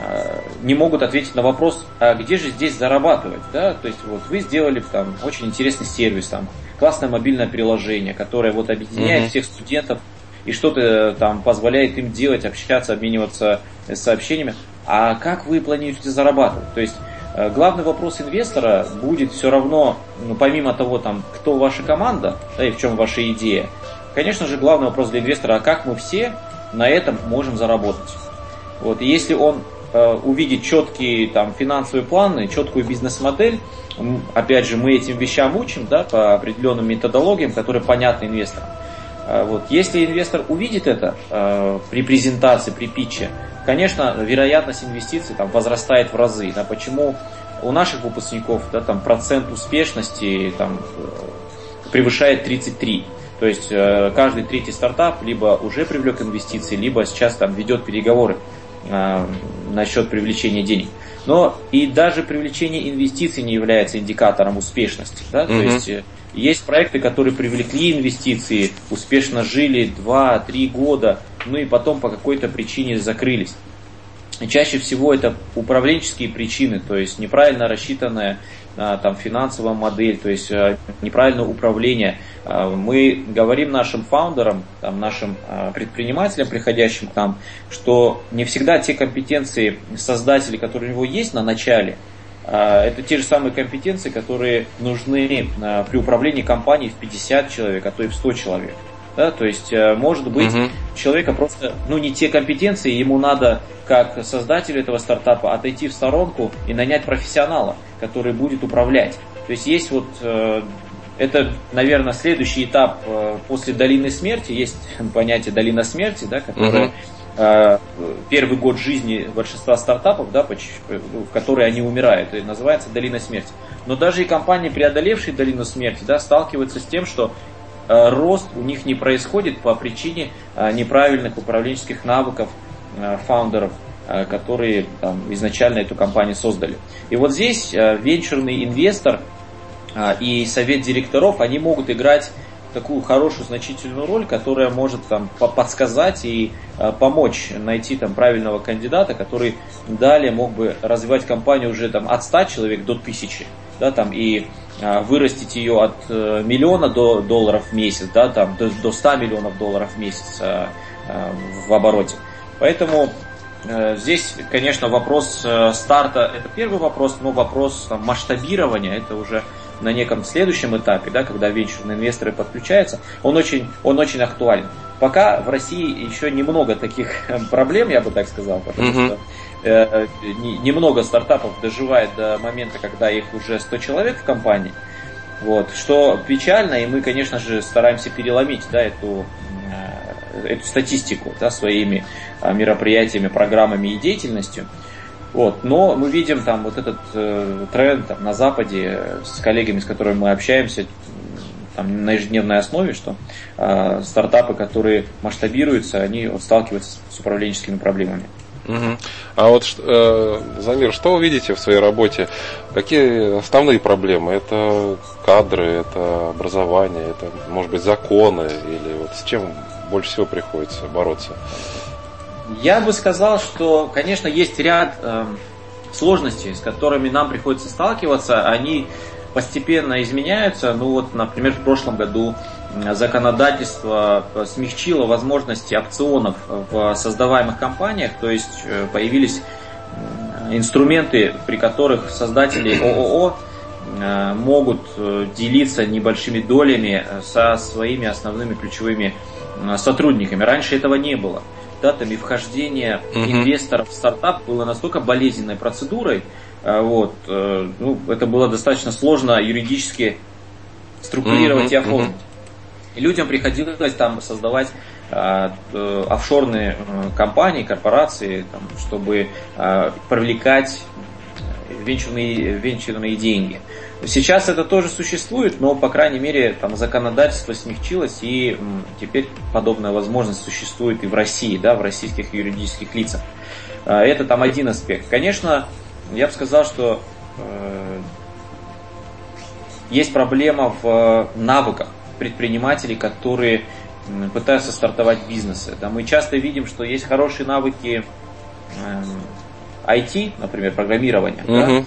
э, не могут ответить на вопрос, а где же здесь зарабатывать, да, то есть вот вы сделали там очень интересный сервис, там, классное мобильное приложение, которое вот объединяет uh-huh. всех студентов и что-то там позволяет им делать, общаться, обмениваться сообщениями, а как вы планируете зарабатывать, то есть Главный вопрос инвестора будет все равно, ну, помимо того, там, кто ваша команда, да, и в чем ваша идея, Конечно же, главный вопрос для инвестора, а как мы все на этом можем заработать. Вот, и если он э, увидит четкие там, финансовые планы, четкую бизнес-модель, опять же, мы этим вещам учим да, по определенным методологиям, которые понятны инвесторам. Э, вот. Если инвестор увидит это э, при презентации, при питче, конечно, вероятность инвестиций там, возрастает в разы. Да, почему у наших выпускников да, там, процент успешности там, э, превышает 33. То есть э, каждый третий стартап либо уже привлек инвестиции, либо сейчас там ведет переговоры э, насчет привлечения денег. Но и даже привлечение инвестиций не является индикатором успешности. Да? Mm-hmm. То есть э, есть проекты, которые привлекли инвестиции, успешно жили 2-3 года, ну и потом по какой-то причине закрылись. Чаще всего это управленческие причины, то есть неправильно рассчитанная а, там, финансовая модель, то есть а, неправильное управление. А, мы говорим нашим фаундерам, там, нашим предпринимателям, приходящим к нам, что не всегда те компетенции создателей, которые у него есть на начале, это те же самые компетенции, которые нужны при управлении компанией в 50 человек, а то и в 100 человек. Да, то есть, э, может быть, угу. человека просто, ну, не те компетенции, ему надо, как создателю этого стартапа, отойти в сторонку и нанять профессионала, который будет управлять. То есть, есть вот, э, это, наверное, следующий этап э, после долины смерти, есть понятие долина смерти, да, которое угу первый год жизни большинства стартапов, да, в которой они умирают, и называется долина смерти. Но даже и компании, преодолевшие долину смерти, да, сталкиваются с тем, что Э, рост у них не происходит по причине э, неправильных управленческих навыков э, фаундеров, которые там, изначально эту компанию создали. И вот здесь венчурный инвестор и совет директоров, они могут играть такую хорошую, значительную роль, которая может там подсказать и помочь найти там правильного кандидата, который далее мог бы развивать компанию уже там от 100 человек до 1000, да, там и а, вырастить ее от э, миллиона до долларов в месяц, да, там, до, до 100 миллионов долларов в месяц в обороте. Поэтому э, здесь, конечно, вопрос э, старта это первый вопрос, но вопрос там, масштабирования это уже на неком следующем этапе, да, когда венчурные инвесторы подключаются, он очень, он очень актуален. Пока в России еще немного таких проблем, я бы так сказал, потому mm-hmm. что Э, немного стартапов доживает до момента, когда их уже 100 человек в компании. Вот, что печально, и мы, конечно же, стараемся переломить да, эту, э, эту статистику да, своими а, мероприятиями, программами и деятельностью. Вот, но мы видим там вот этот э, тренд там, на Западе с коллегами, с которыми мы общаемся там, на ежедневной основе, что э, стартапы, которые масштабируются, они вот, сталкиваются с управленческими проблемами. Угу. А вот, э, Замир, что вы видите в своей работе? Какие основные проблемы? Это кадры, это образование, это, может быть, законы? Или вот с чем больше всего приходится бороться? Я бы сказал, что, конечно, есть ряд э, сложностей, с которыми нам приходится сталкиваться. Они постепенно изменяются. Ну вот, например, в прошлом году законодательство смягчило возможности опционов в создаваемых компаниях, то есть э, появились инструменты, при которых создатели ООО э, могут э, делиться небольшими долями со своими основными ключевыми сотрудниками. Раньше этого не было. Да, там и вхождение uh-huh. инвесторов в стартап было настолько болезненной процедурой, вот, ну, это было достаточно сложно юридически структурировать uh-huh. и оформить. И людям приходилось там создавать э, офшорные э, компании, корпорации, там, чтобы э, привлекать венчурные, венчурные деньги. Сейчас это тоже существует, но, по крайней мере, там законодательство смягчилось, и теперь подобная возможность существует и в России, да, в российских юридических лицах. А, это там один аспект. Конечно, я бы сказал, что э, есть проблема в навыках предпринимателей, которые пытаются стартовать бизнесы. Да, мы часто видим, что есть хорошие навыки IT, эм, например, программирования, угу. да,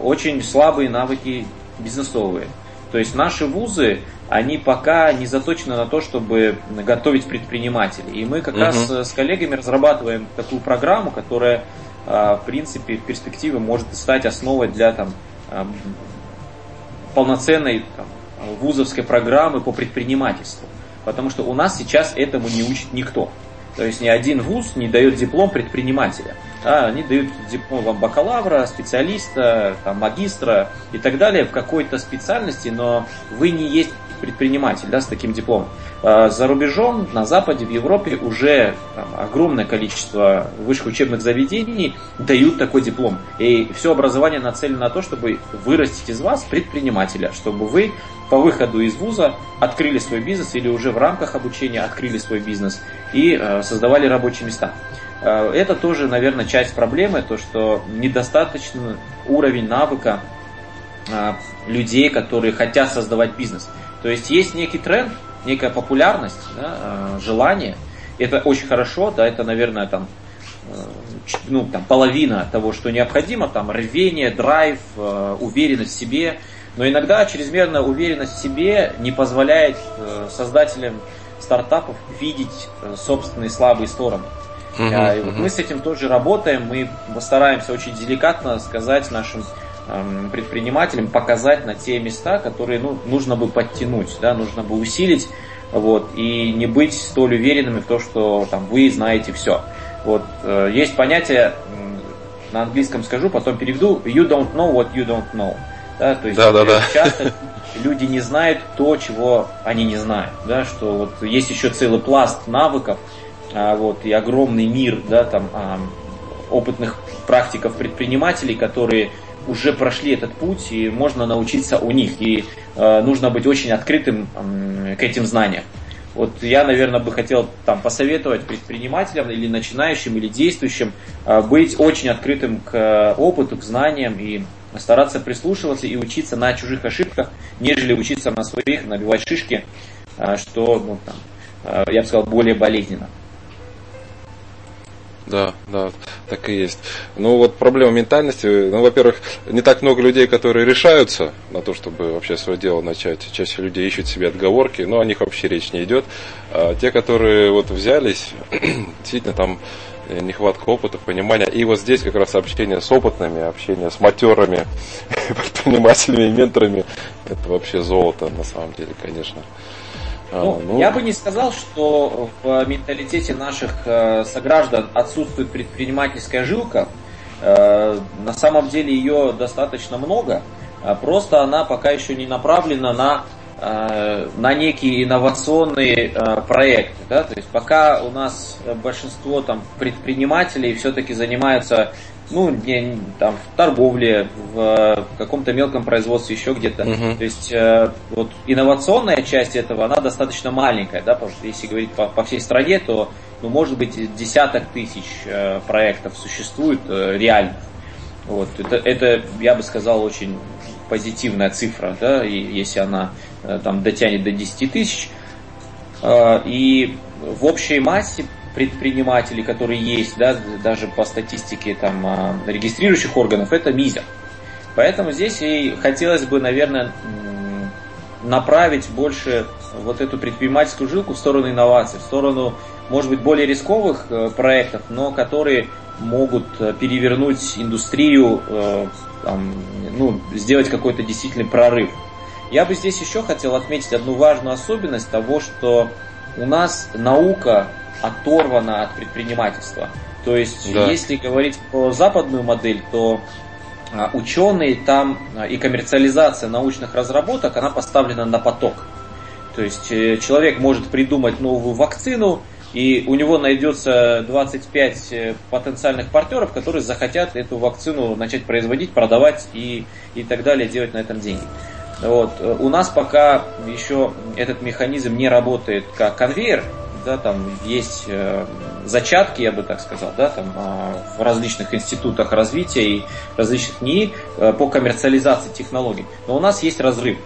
очень слабые навыки бизнесовые. То есть наши вузы, они пока не заточены на то, чтобы готовить предпринимателей. И мы как угу. раз с коллегами разрабатываем такую программу, которая, а, в принципе, в перспективе может стать основой для там, полноценной там, вузовской программы по предпринимательству. Потому что у нас сейчас этому не учит никто. То есть ни один вуз не дает диплом предпринимателя. Да, они дают диплом вам бакалавра, специалиста, там, магистра и так далее в какой-то специальности, но вы не есть предприниматель да, с таким дипломом. А за рубежом, на Западе, в Европе уже там, огромное количество высших учебных заведений дают такой диплом. И все образование нацелено на то, чтобы вырастить из вас предпринимателя, чтобы вы по выходу из вуза открыли свой бизнес или уже в рамках обучения открыли свой бизнес и э, создавали рабочие места. Э, это тоже, наверное, часть проблемы, то, что недостаточный уровень навыка э, людей, которые хотят создавать бизнес. То есть есть некий тренд, некая популярность, да, э, желание. Это очень хорошо, да, это, наверное, там, ну, там, половина того, что необходимо, там, рвение, драйв, уверенность в себе. Но иногда чрезмерная уверенность в себе не позволяет создателям стартапов видеть собственные слабые стороны. Uh-huh, uh-huh. И вот мы с этим тоже работаем, мы стараемся очень деликатно сказать нашим эм, предпринимателям, показать на те места, которые ну, нужно бы подтянуть, да, нужно бы усилить, вот, и не быть столь уверенными в том, что там, вы знаете все. Вот, э, есть понятие, на английском скажу, потом переведу, you don't know what you don't know. Да, то есть да, да, да. часто люди не знают то, чего они не знают. Да, что вот есть еще целый пласт навыков, вот, и огромный мир да, там, а, опытных практиков предпринимателей, которые уже прошли этот путь, и можно научиться у них. И э, нужно быть очень открытым к этим знаниям. Вот я, наверное, бы хотел там посоветовать предпринимателям или начинающим, или действующим быть очень открытым к опыту, к знаниям и стараться прислушиваться и учиться на чужих ошибках, нежели учиться на своих, набивать шишки, что, ну, там, я бы сказал, более болезненно. Да, да, так и есть. Ну вот проблема ментальности, ну, во-первых, не так много людей, которые решаются на то, чтобы вообще свое дело начать. Чаще людей ищут себе отговорки, но о них вообще речь не идет. А те, которые вот взялись, действительно там э, нехватка опыта, понимания. И вот здесь как раз общение с опытными, общение с матерами, предпринимателями и менторами, это вообще золото на самом деле, конечно. А, ну, ну, я бы не сказал, что в менталитете наших э, сограждан отсутствует предпринимательская жилка. Э, на самом деле ее достаточно много, а просто она пока еще не направлена на э, на некие инновационные проекты. Да? То есть пока у нас большинство там, предпринимателей все-таки занимаются ну, не, там, в торговле, в каком-то мелком производстве, еще где-то. Uh-huh. То есть, э, вот инновационная часть этого, она достаточно маленькая, да, потому что если говорить по, по всей стране, то, ну, может быть, десяток тысяч э, проектов существует э, реально. Вот, это, это, я бы сказал, очень позитивная цифра, да, и если она э, там дотянет до 10 тысяч. Э, и в общей массе предпринимателей, которые есть, да, даже по статистике там, а, регистрирующих органов, это мизер. Поэтому здесь и хотелось бы, наверное, направить больше вот эту предпринимательскую жилку в сторону инноваций, в сторону, может быть, более рисковых э, проектов, но которые могут э, перевернуть индустрию, э, там, ну, сделать какой-то действительный прорыв. Я бы здесь еще хотел отметить одну важную особенность того, что у нас наука оторвана от предпринимательства. То есть, да. если говорить про западную модель, то а, ученые там а, и коммерциализация научных разработок, она поставлена на поток. То есть э, человек может придумать новую вакцину, и у него найдется 25 э, потенциальных партнеров, которые захотят эту вакцину начать производить, продавать и, и так далее, делать на этом деньги. Вот. У нас пока еще этот механизм не работает как конвейер, да, там есть э, зачатки, я бы так сказал, да, там э, в различных институтах развития и различных НИИ э, по коммерциализации технологий. Но у нас есть разрыв.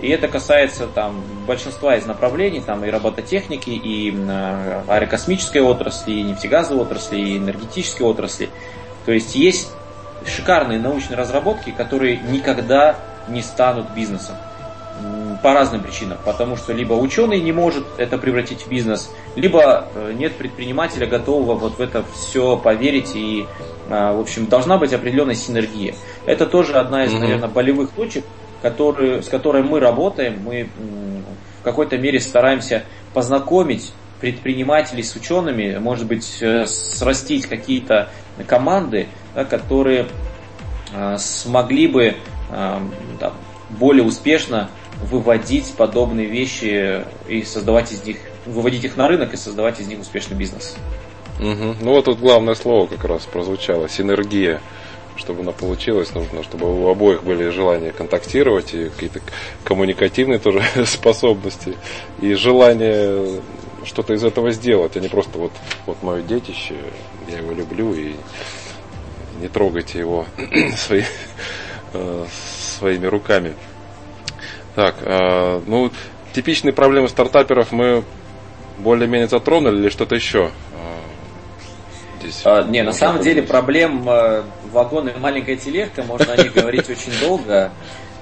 И это касается там большинства из направлений, там и робототехники, и э, аэрокосмической отрасли, и нефтегазовой отрасли, и энергетической отрасли. То есть есть шикарные научные разработки, которые никогда не станут бизнесом по разным причинам. Потому что либо ученый не может это превратить в бизнес, либо э, нет предпринимателя готового вот в это все поверить и, а, в общем, должна быть определенная синергия. Это тоже одна из, наверное, болевых точек, которые, с которой мы работаем. Мы в какой-то мере стараемся познакомить предпринимателей с учеными, может быть, э, срастить какие-то команды, да, которые э, смогли бы да, более успешно выводить подобные вещи и создавать из них, выводить их на рынок и создавать из них успешный бизнес. Угу. Ну вот тут главное слово как раз прозвучало, синергия. Чтобы она получилась, нужно, чтобы у обоих были желания контактировать и какие-то коммуникативные тоже способности и желание что-то из этого сделать, а не просто вот, вот мое детище, я его люблю и не трогайте его свои, э, своими руками. Так, э, ну, типичные проблемы стартаперов мы более-менее затронули или что-то еще? Э, здесь а, не, на самом деле проблем э, вагон и маленькая тележка, можно о них говорить очень долго.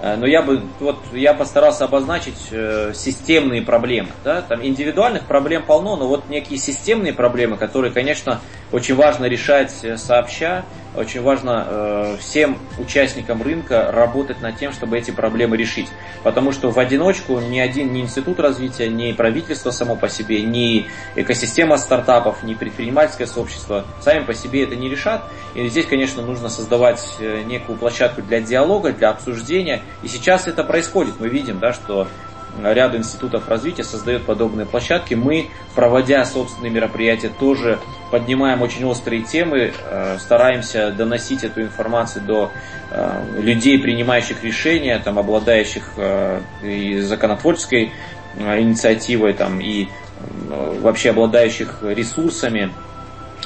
Э, но я бы вот я постарался обозначить э, системные проблемы. Да? Там индивидуальных проблем полно, но вот некие системные проблемы, которые, конечно, очень важно решать э, сообща, очень важно э, всем участникам рынка работать над тем, чтобы эти проблемы решить. Потому что в одиночку ни один ни институт развития, ни правительство само по себе, ни экосистема стартапов, ни предпринимательское сообщество сами по себе это не решат. И здесь, конечно, нужно создавать некую площадку для диалога, для обсуждения. И сейчас это происходит. Мы видим, да, что ряд институтов развития создает подобные площадки. Мы, проводя собственные мероприятия, тоже поднимаем очень острые темы, э, стараемся доносить эту информацию до э, людей, принимающих решения, там, обладающих э, и законотворческой инициативой, там, и вообще обладающих ресурсами.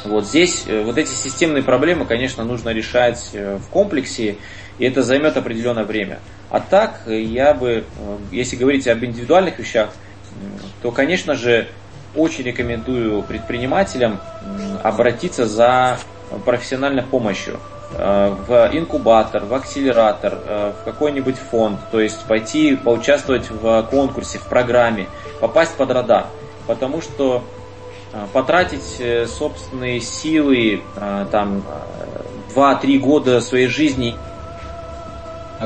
Вот здесь вот эти системные проблемы, конечно, нужно решать в комплексе, и это займет определенное время. А так, я бы, если говорить об индивидуальных вещах, то, конечно же, очень рекомендую предпринимателям обратиться за профессиональной помощью э, в инкубатор, в акселератор, э, в какой-нибудь фонд, то есть пойти поучаствовать в конкурсе, в программе, попасть под радар. Потому что э, потратить собственные силы, там, 2-3 года своей жизни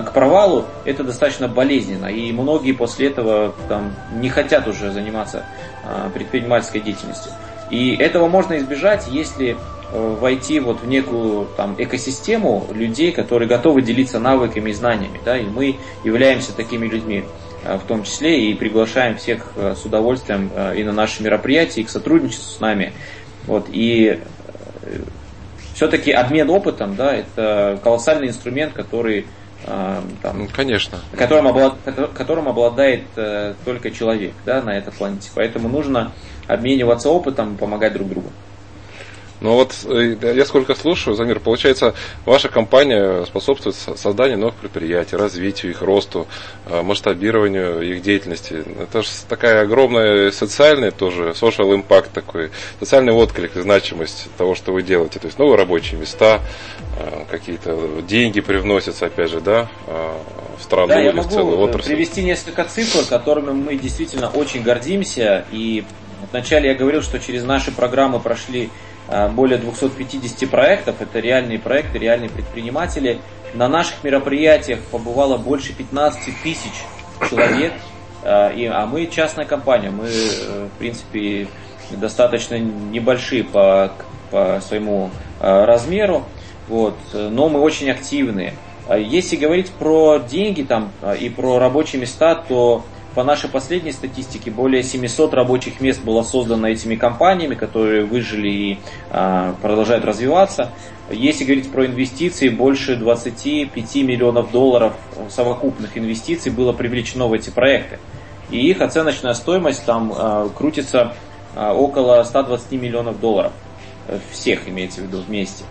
к провалу, это достаточно болезненно. И многие после этого там, не хотят уже заниматься а, предпринимательской деятельностью. И этого можно избежать, если э, войти вот в некую там, экосистему людей, которые готовы делиться навыками и знаниями. Да? И мы являемся такими людьми э, в том числе и приглашаем всех э, с удовольствием и на наши мероприятия, и к сотрудничеству с нами. Вот, и все-таки обмен опытом, да, это колоссальный инструмент, который а, там, ну, Конечно. Которым, облад, которым обладает э, только человек да, на этой планете. Поэтому нужно обмениваться опытом, помогать друг другу. Ну вот э, я сколько слушаю, Замир, получается, ваша компания способствует созданию новых предприятий, развитию их, росту, э, масштабированию их деятельности. Это же такая огромная социальная тоже, social impact такой, социальный отклик значимость того, что вы делаете. То есть новые рабочие места, э, какие-то деньги привносятся, опять же, да, в страну да, или я могу в целую отрасль. привести несколько цифр, которыми мы действительно очень гордимся. И вначале я говорил, что через наши программы прошли более 250 проектов, это реальные проекты, реальные предприниматели. На наших мероприятиях побывало больше 15 тысяч человек, э, и, а мы частная компания, мы, э, в принципе, достаточно небольшие по, по своему размеру, вот, но мы очень активные. Если говорить про деньги там, и про рабочие места, то по нашей последней статистике, более 700 рабочих мест было создано этими компаниями, которые выжили и а, продолжают развиваться. Если говорить про инвестиции, больше 25 миллионов долларов совокупных инвестиций было привлечено в эти проекты. И их оценочная стоимость там а, крутится а, около 120 миллионов долларов. Э, всех имеется в виду вместе.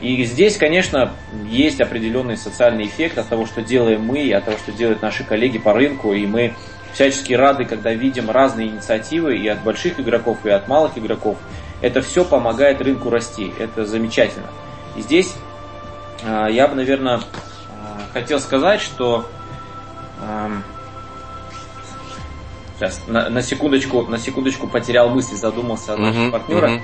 И здесь, конечно, есть определенный социальный эффект от того, что делаем мы, и от того, что делают наши коллеги по рынку, и мы всячески рады, когда видим разные инициативы и от больших игроков, и от малых игроков. Это все помогает рынку расти. Это замечательно. И здесь э, я бы, наверное, э, хотел сказать, что э, сейчас на, на секундочку, на секундочку потерял мысль, задумался о наших uh-huh, партнерах. Uh-huh.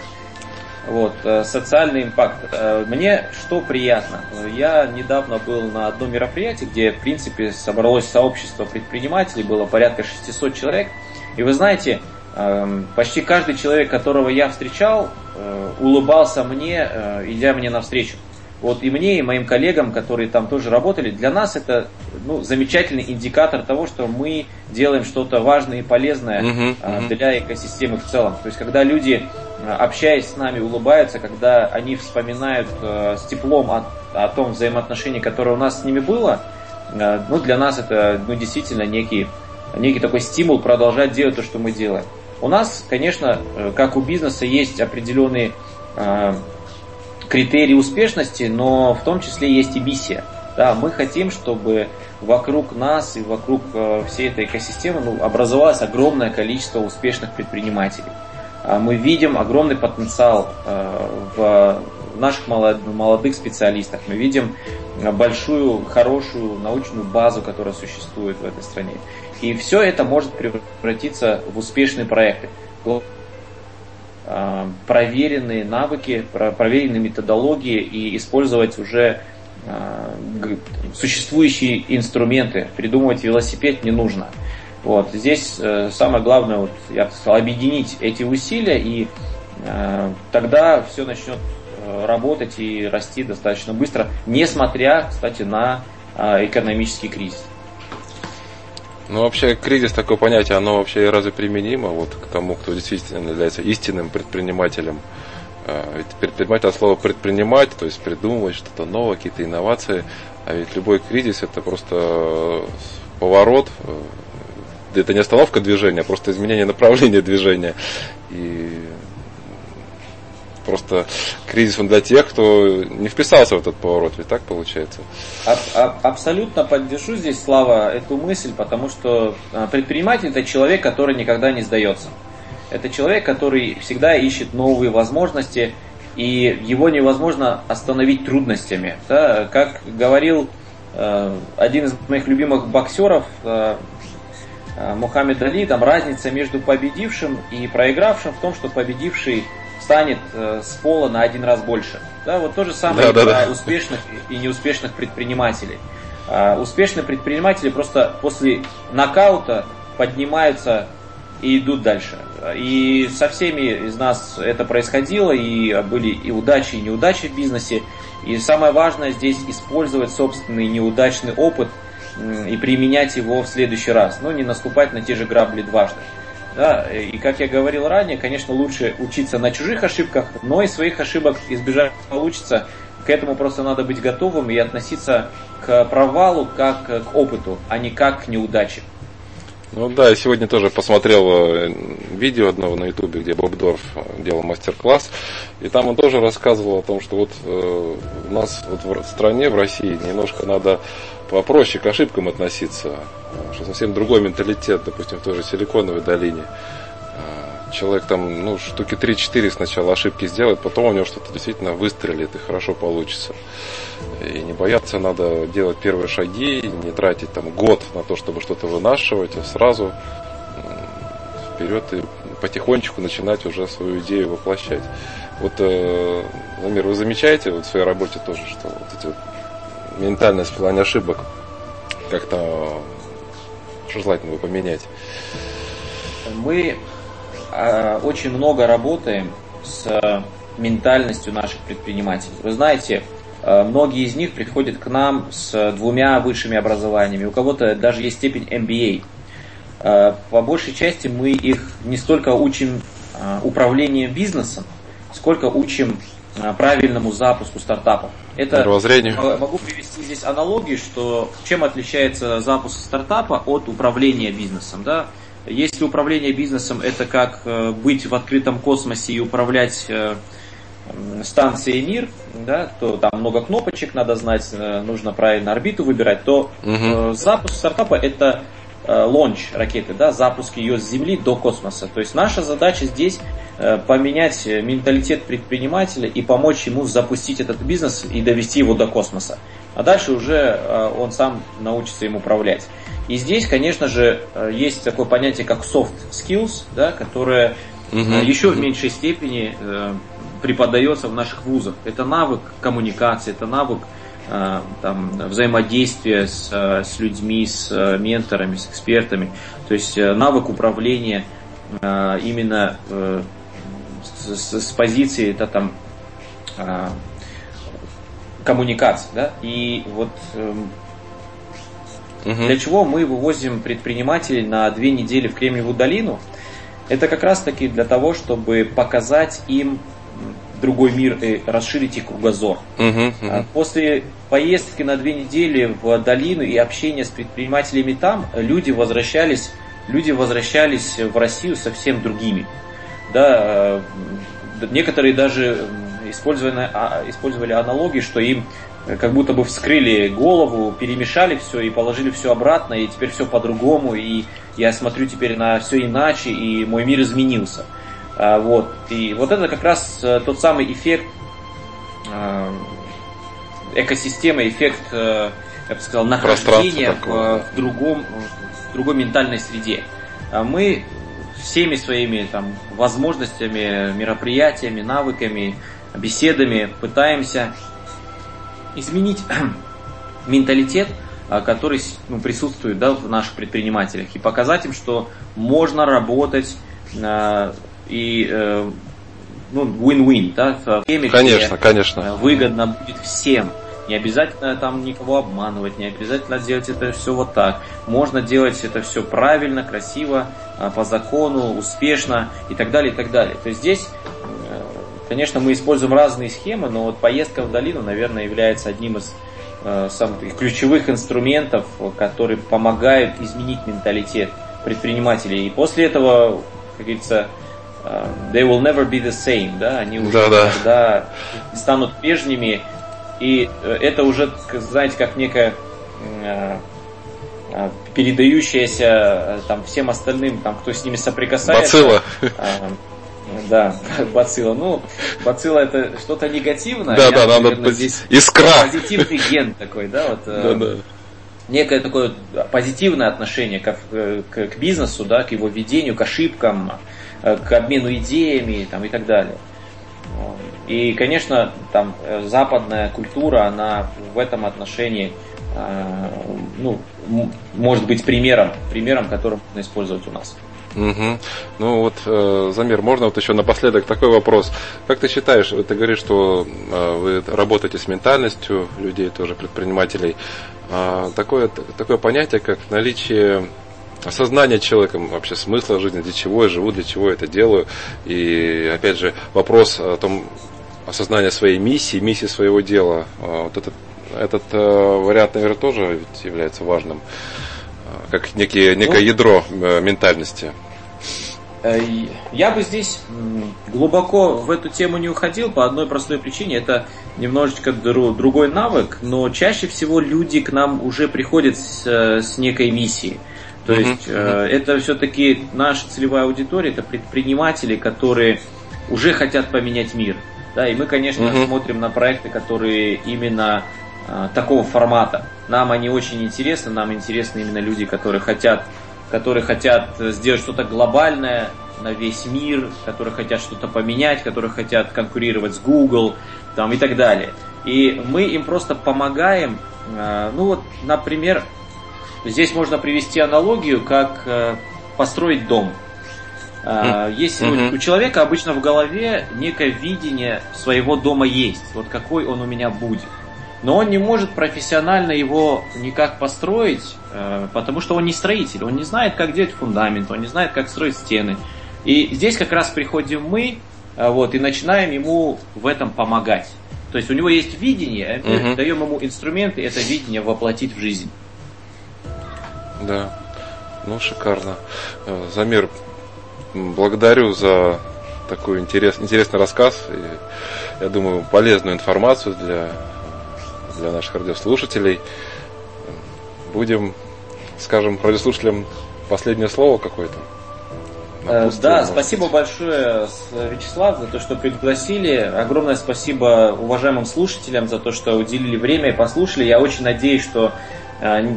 Вот, э, социальный импакт. Э, мне что приятно? Я недавно был на одном мероприятии, где, в принципе, собралось сообщество предпринимателей, было порядка 600 человек. И вы знаете, Эм, почти каждый человек, которого я встречал, э, улыбался мне, идя мне навстречу. Вот и мне, и моим коллегам, которые там тоже работали, для нас это ну, замечательный индикатор того, что мы делаем что-то важное и полезное uh-huh, uh-huh. для экосистемы в целом. То есть, когда люди, общаясь с нами, улыбаются, когда они вспоминают с теплом о, о том взаимоотношении, которое у нас с ними было, ну, для нас это ну, действительно некий, некий такой стимул продолжать делать то, что мы делаем. У нас, конечно, э, как у бизнеса, есть определенные э, критерии успешности, но в том числе есть и миссия. Да, мы хотим, чтобы вокруг нас и вокруг э, всей этой экосистемы ну, образовалось огромное количество успешных предпринимателей. А мы видим огромный потенциал в наших молодых специалистах. Мы видим большую, хорошую научную базу, которая существует в этой стране. И все это может превратиться в успешные проекты. А, проверенные навыки, проверенные методологии и использовать уже а, существующие инструменты. Придумывать велосипед не нужно. Вот. Здесь э, самое главное, вот, я бы сказал, объединить эти усилия, и э, тогда все начнет э, работать и расти достаточно быстро, несмотря, кстати, на э, экономический кризис. Ну, вообще, кризис, такое понятие, оно вообще разве применимо вот к тому, кто действительно является истинным предпринимателем? А, ведь предприниматель от слова предпринимать, то есть придумывать что-то новое, какие-то инновации. А ведь любой кризис это просто поворот, э, это не остановка движения, а просто изменение направления движения. И Просто кризис он для тех, кто не вписался в этот поворот, ведь так получается? А, а, абсолютно поддержу здесь, Слава, эту мысль, потому что а, предприниматель это человек, который никогда не сдается. Это человек, который всегда ищет новые возможности, и его невозможно остановить трудностями. Да? Как говорил э, один из моих любимых боксеров, э, э Мухаммед Али, там разница между победившим и проигравшим в том, что победивший станет э, с пола на один раз больше. Да, вот то же самое да, для да, успешных и неуспешных предпринимателей. А, успешные предприниматели просто после нокаута поднимаются и идут дальше. И со всеми из нас это происходило, и были и удачи, и неудачи в бизнесе. И самое важное здесь использовать собственный неудачный опыт и применять его в следующий раз, но не наступать на те же грабли дважды. Да, и как я говорил ранее, конечно, лучше учиться на чужих ошибках, но и своих ошибок избежать получится. К этому просто надо быть готовым и относиться к провалу как к опыту, а не как к неудаче. Ну да, я сегодня тоже посмотрел э, видео одного на ютубе, где Боб Дорф делал мастер-класс, и там он тоже рассказывал о том, что вот э, у нас вот в стране, в России, немножко надо попроще к ошибкам относиться, что совсем другой менталитет, допустим, в той же Силиконовой долине. А, человек там, ну, штуки 3-4 сначала ошибки сделает, потом у него что-то действительно выстрелит и хорошо получится. И не бояться надо делать первые шаги, не тратить там год на то, чтобы что-то вынашивать, а сразу вперед и потихонечку начинать уже свою идею воплощать. Вот, э, Замир, вы замечаете вот в своей работе тоже, что вот эти вот ментальность в плане ошибок как-то желательно бы поменять? Мы э, очень много работаем с э, ментальностью наших предпринимателей. Вы знаете, э, многие из них приходят к нам с двумя высшими образованиями, у кого-то даже есть степень MBA. По большей части мы их не столько учим управлению бизнесом, сколько учим правильному запуску стартапов. Это могу привести здесь аналогию, что чем отличается запуск стартапа от управления бизнесом. Да? Если управление бизнесом это как э, быть в открытом космосе и управлять э, станцией мир, да, то там много кнопочек надо знать, э, нужно правильно орбиту выбирать, то угу. запуск стартапа это лонч ракеты, да, запуск ее с Земли до космоса. То есть наша задача здесь Э, поменять менталитет предпринимателя и помочь ему запустить этот бизнес и довести его до космоса. А дальше уже э, он сам научится им управлять. И здесь, конечно же, э, есть такое понятие, как soft skills, да, которое угу. еще в меньшей степени преподается в наших вузах. Это навык коммуникации, это навык там, взаимодействия с, с людьми, с менторами, с экспертами, то есть навык управления именно с, с позиции это там коммуникации, да, и вот угу. для чего мы вывозим предпринимателей на две недели в Кремниевую долину, это как раз таки для того, чтобы показать им другой мир и расширить их кругозор. Uh-huh, uh-huh. После поездки на две недели в долину и общения с предпринимателями там, люди возвращались, люди возвращались в Россию совсем другими. Да, э, некоторые даже использовали, а, использовали аналогии, что им э, как будто бы вскрыли голову, перемешали все и положили все обратно, и теперь все по-другому, и я смотрю теперь на все иначе, и мой мир изменился. А, вот. И вот это как раз э, тот самый эффект э, экосистемы, эффект, э, я бы сказал, нахождения в, в, другом, в другой ментальной среде. А мы всеми своими там, возможностями, мероприятиями, навыками, беседами пытаемся изменить менталитет, который ну, присутствует да, в наших предпринимателях, и показать им, что можно работать и э, ну, win-win, да, в теме, конечно, конечно. Э, выгодно будет всем. Не обязательно там никого обманывать, не обязательно делать это все вот так. Можно делать это все правильно, красиво, э, по закону, успешно и так далее, и так далее. То есть здесь, конечно, мы используем разные схемы, но вот поездка в долину, наверное, является одним из самых ключевых инструментов, которые помогают изменить менталитет предпринимателей. И после этого, как говорится, they will never be the same, да, они уже да, да. когда станут прежними, и э, это уже, знаете, как некая э, э, передающаяся там всем остальным, там, кто с ними соприкасается. Бацилла. Да, бацилла. Ну, бацилла это что-то негативное. Да, да, надо здесь искра. Позитивный ген такой, да, вот. Да, да. Некое такое позитивное отношение к, к, к бизнесу, да, к его ведению, к ошибкам, Э, к обмену идеями там, и так далее. И, конечно, там э, западная культура, она в этом отношении э, ну, может быть примером, примером, которым можно использовать у нас. Угу. Ну вот, э, Замир, можно вот еще напоследок такой вопрос. Как ты считаешь, ты говоришь, что э, вы работаете с ментальностью людей, тоже предпринимателей. Э, такое, такое понятие, как наличие осознание человеком вообще смысла жизни, для чего я живу, для чего я это делаю. И опять же вопрос о том, осознание своей миссии, миссии своего дела. А, вот этот, этот э, вариант, наверное, тоже является важным, а, как некие, некое ну, ядро э, ментальности. Э, я бы здесь глубоко в эту тему не уходил по одной простой причине. Это немножечко другой навык, но чаще всего люди к нам уже приходят с, с некой миссией. То uh-huh. есть э, это все-таки наша целевая аудитория, это предприниматели, которые уже хотят поменять мир. Да, и мы, конечно, uh-huh. смотрим на проекты, которые именно э, такого формата. Нам они очень интересны, нам интересны именно люди, которые хотят, которые хотят сделать что-то глобальное на весь мир, которые хотят что-то поменять, которые хотят конкурировать с Google там, и так далее. И мы им просто помогаем, э, ну вот, например, Здесь можно привести аналогию, как э, построить дом. Э, если mm-hmm. у, человека обычно в голове некое видение своего дома есть, вот какой он у меня будет. Но он не может профессионально его никак построить, э, потому что он не строитель, он не знает, как делать фундамент, он не знает, как строить стены. И здесь как раз приходим мы, вот, и начинаем ему в этом помогать. То есть у него есть видение, мы даем ему инструменты это видение воплотить в жизнь. Да, ну шикарно. Э, Замир, благодарю за такой интерес, интересный рассказ и, я думаю, полезную информацию для, для наших радиослушателей. Будем, скажем, радиослушателям последнее слово какое-то. Э, да, спасибо большое, Вячеслав, за то, что пригласили. Огромное спасибо уважаемым слушателям за то, что уделили время и послушали. Я очень надеюсь, что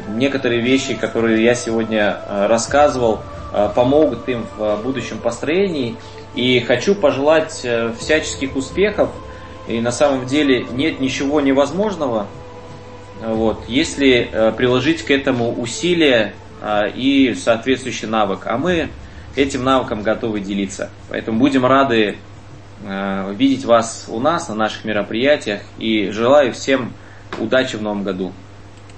некоторые вещи, которые я сегодня э, рассказывал, э, помогут им в будущем построении. И хочу пожелать всяческих успехов. И на самом деле нет ничего невозможного, вот, если приложить к этому усилия и соответствующий навык. А мы этим навыком готовы делиться. Поэтому будем рады э, видеть вас у нас на наших мероприятиях и желаю всем удачи в новом году.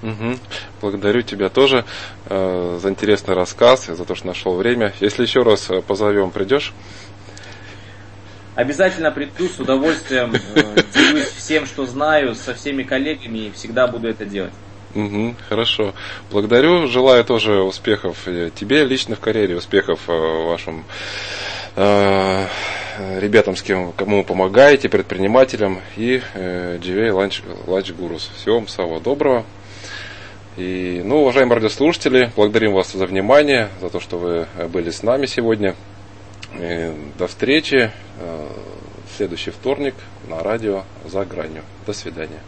Угу. Благодарю тебя тоже э, за интересный рассказ, за то, что нашел время. Если еще раз э, позовем, придешь? Обязательно приду с удовольствием, э, делюсь всем, что знаю, со всеми коллегами и всегда буду это делать. Угу, хорошо. Благодарю. Желаю тоже успехов тебе лично в карьере, успехов э, вашим э, ребятам, с кем кому помогаете, предпринимателям и э, GVA Lunch, Lunch Gurus. Всего вам самого доброго. И, ну, уважаемые радиослушатели, благодарим вас за внимание, за то, что вы были с нами сегодня. И до встречи э, в следующий вторник на радио «За гранью». До свидания.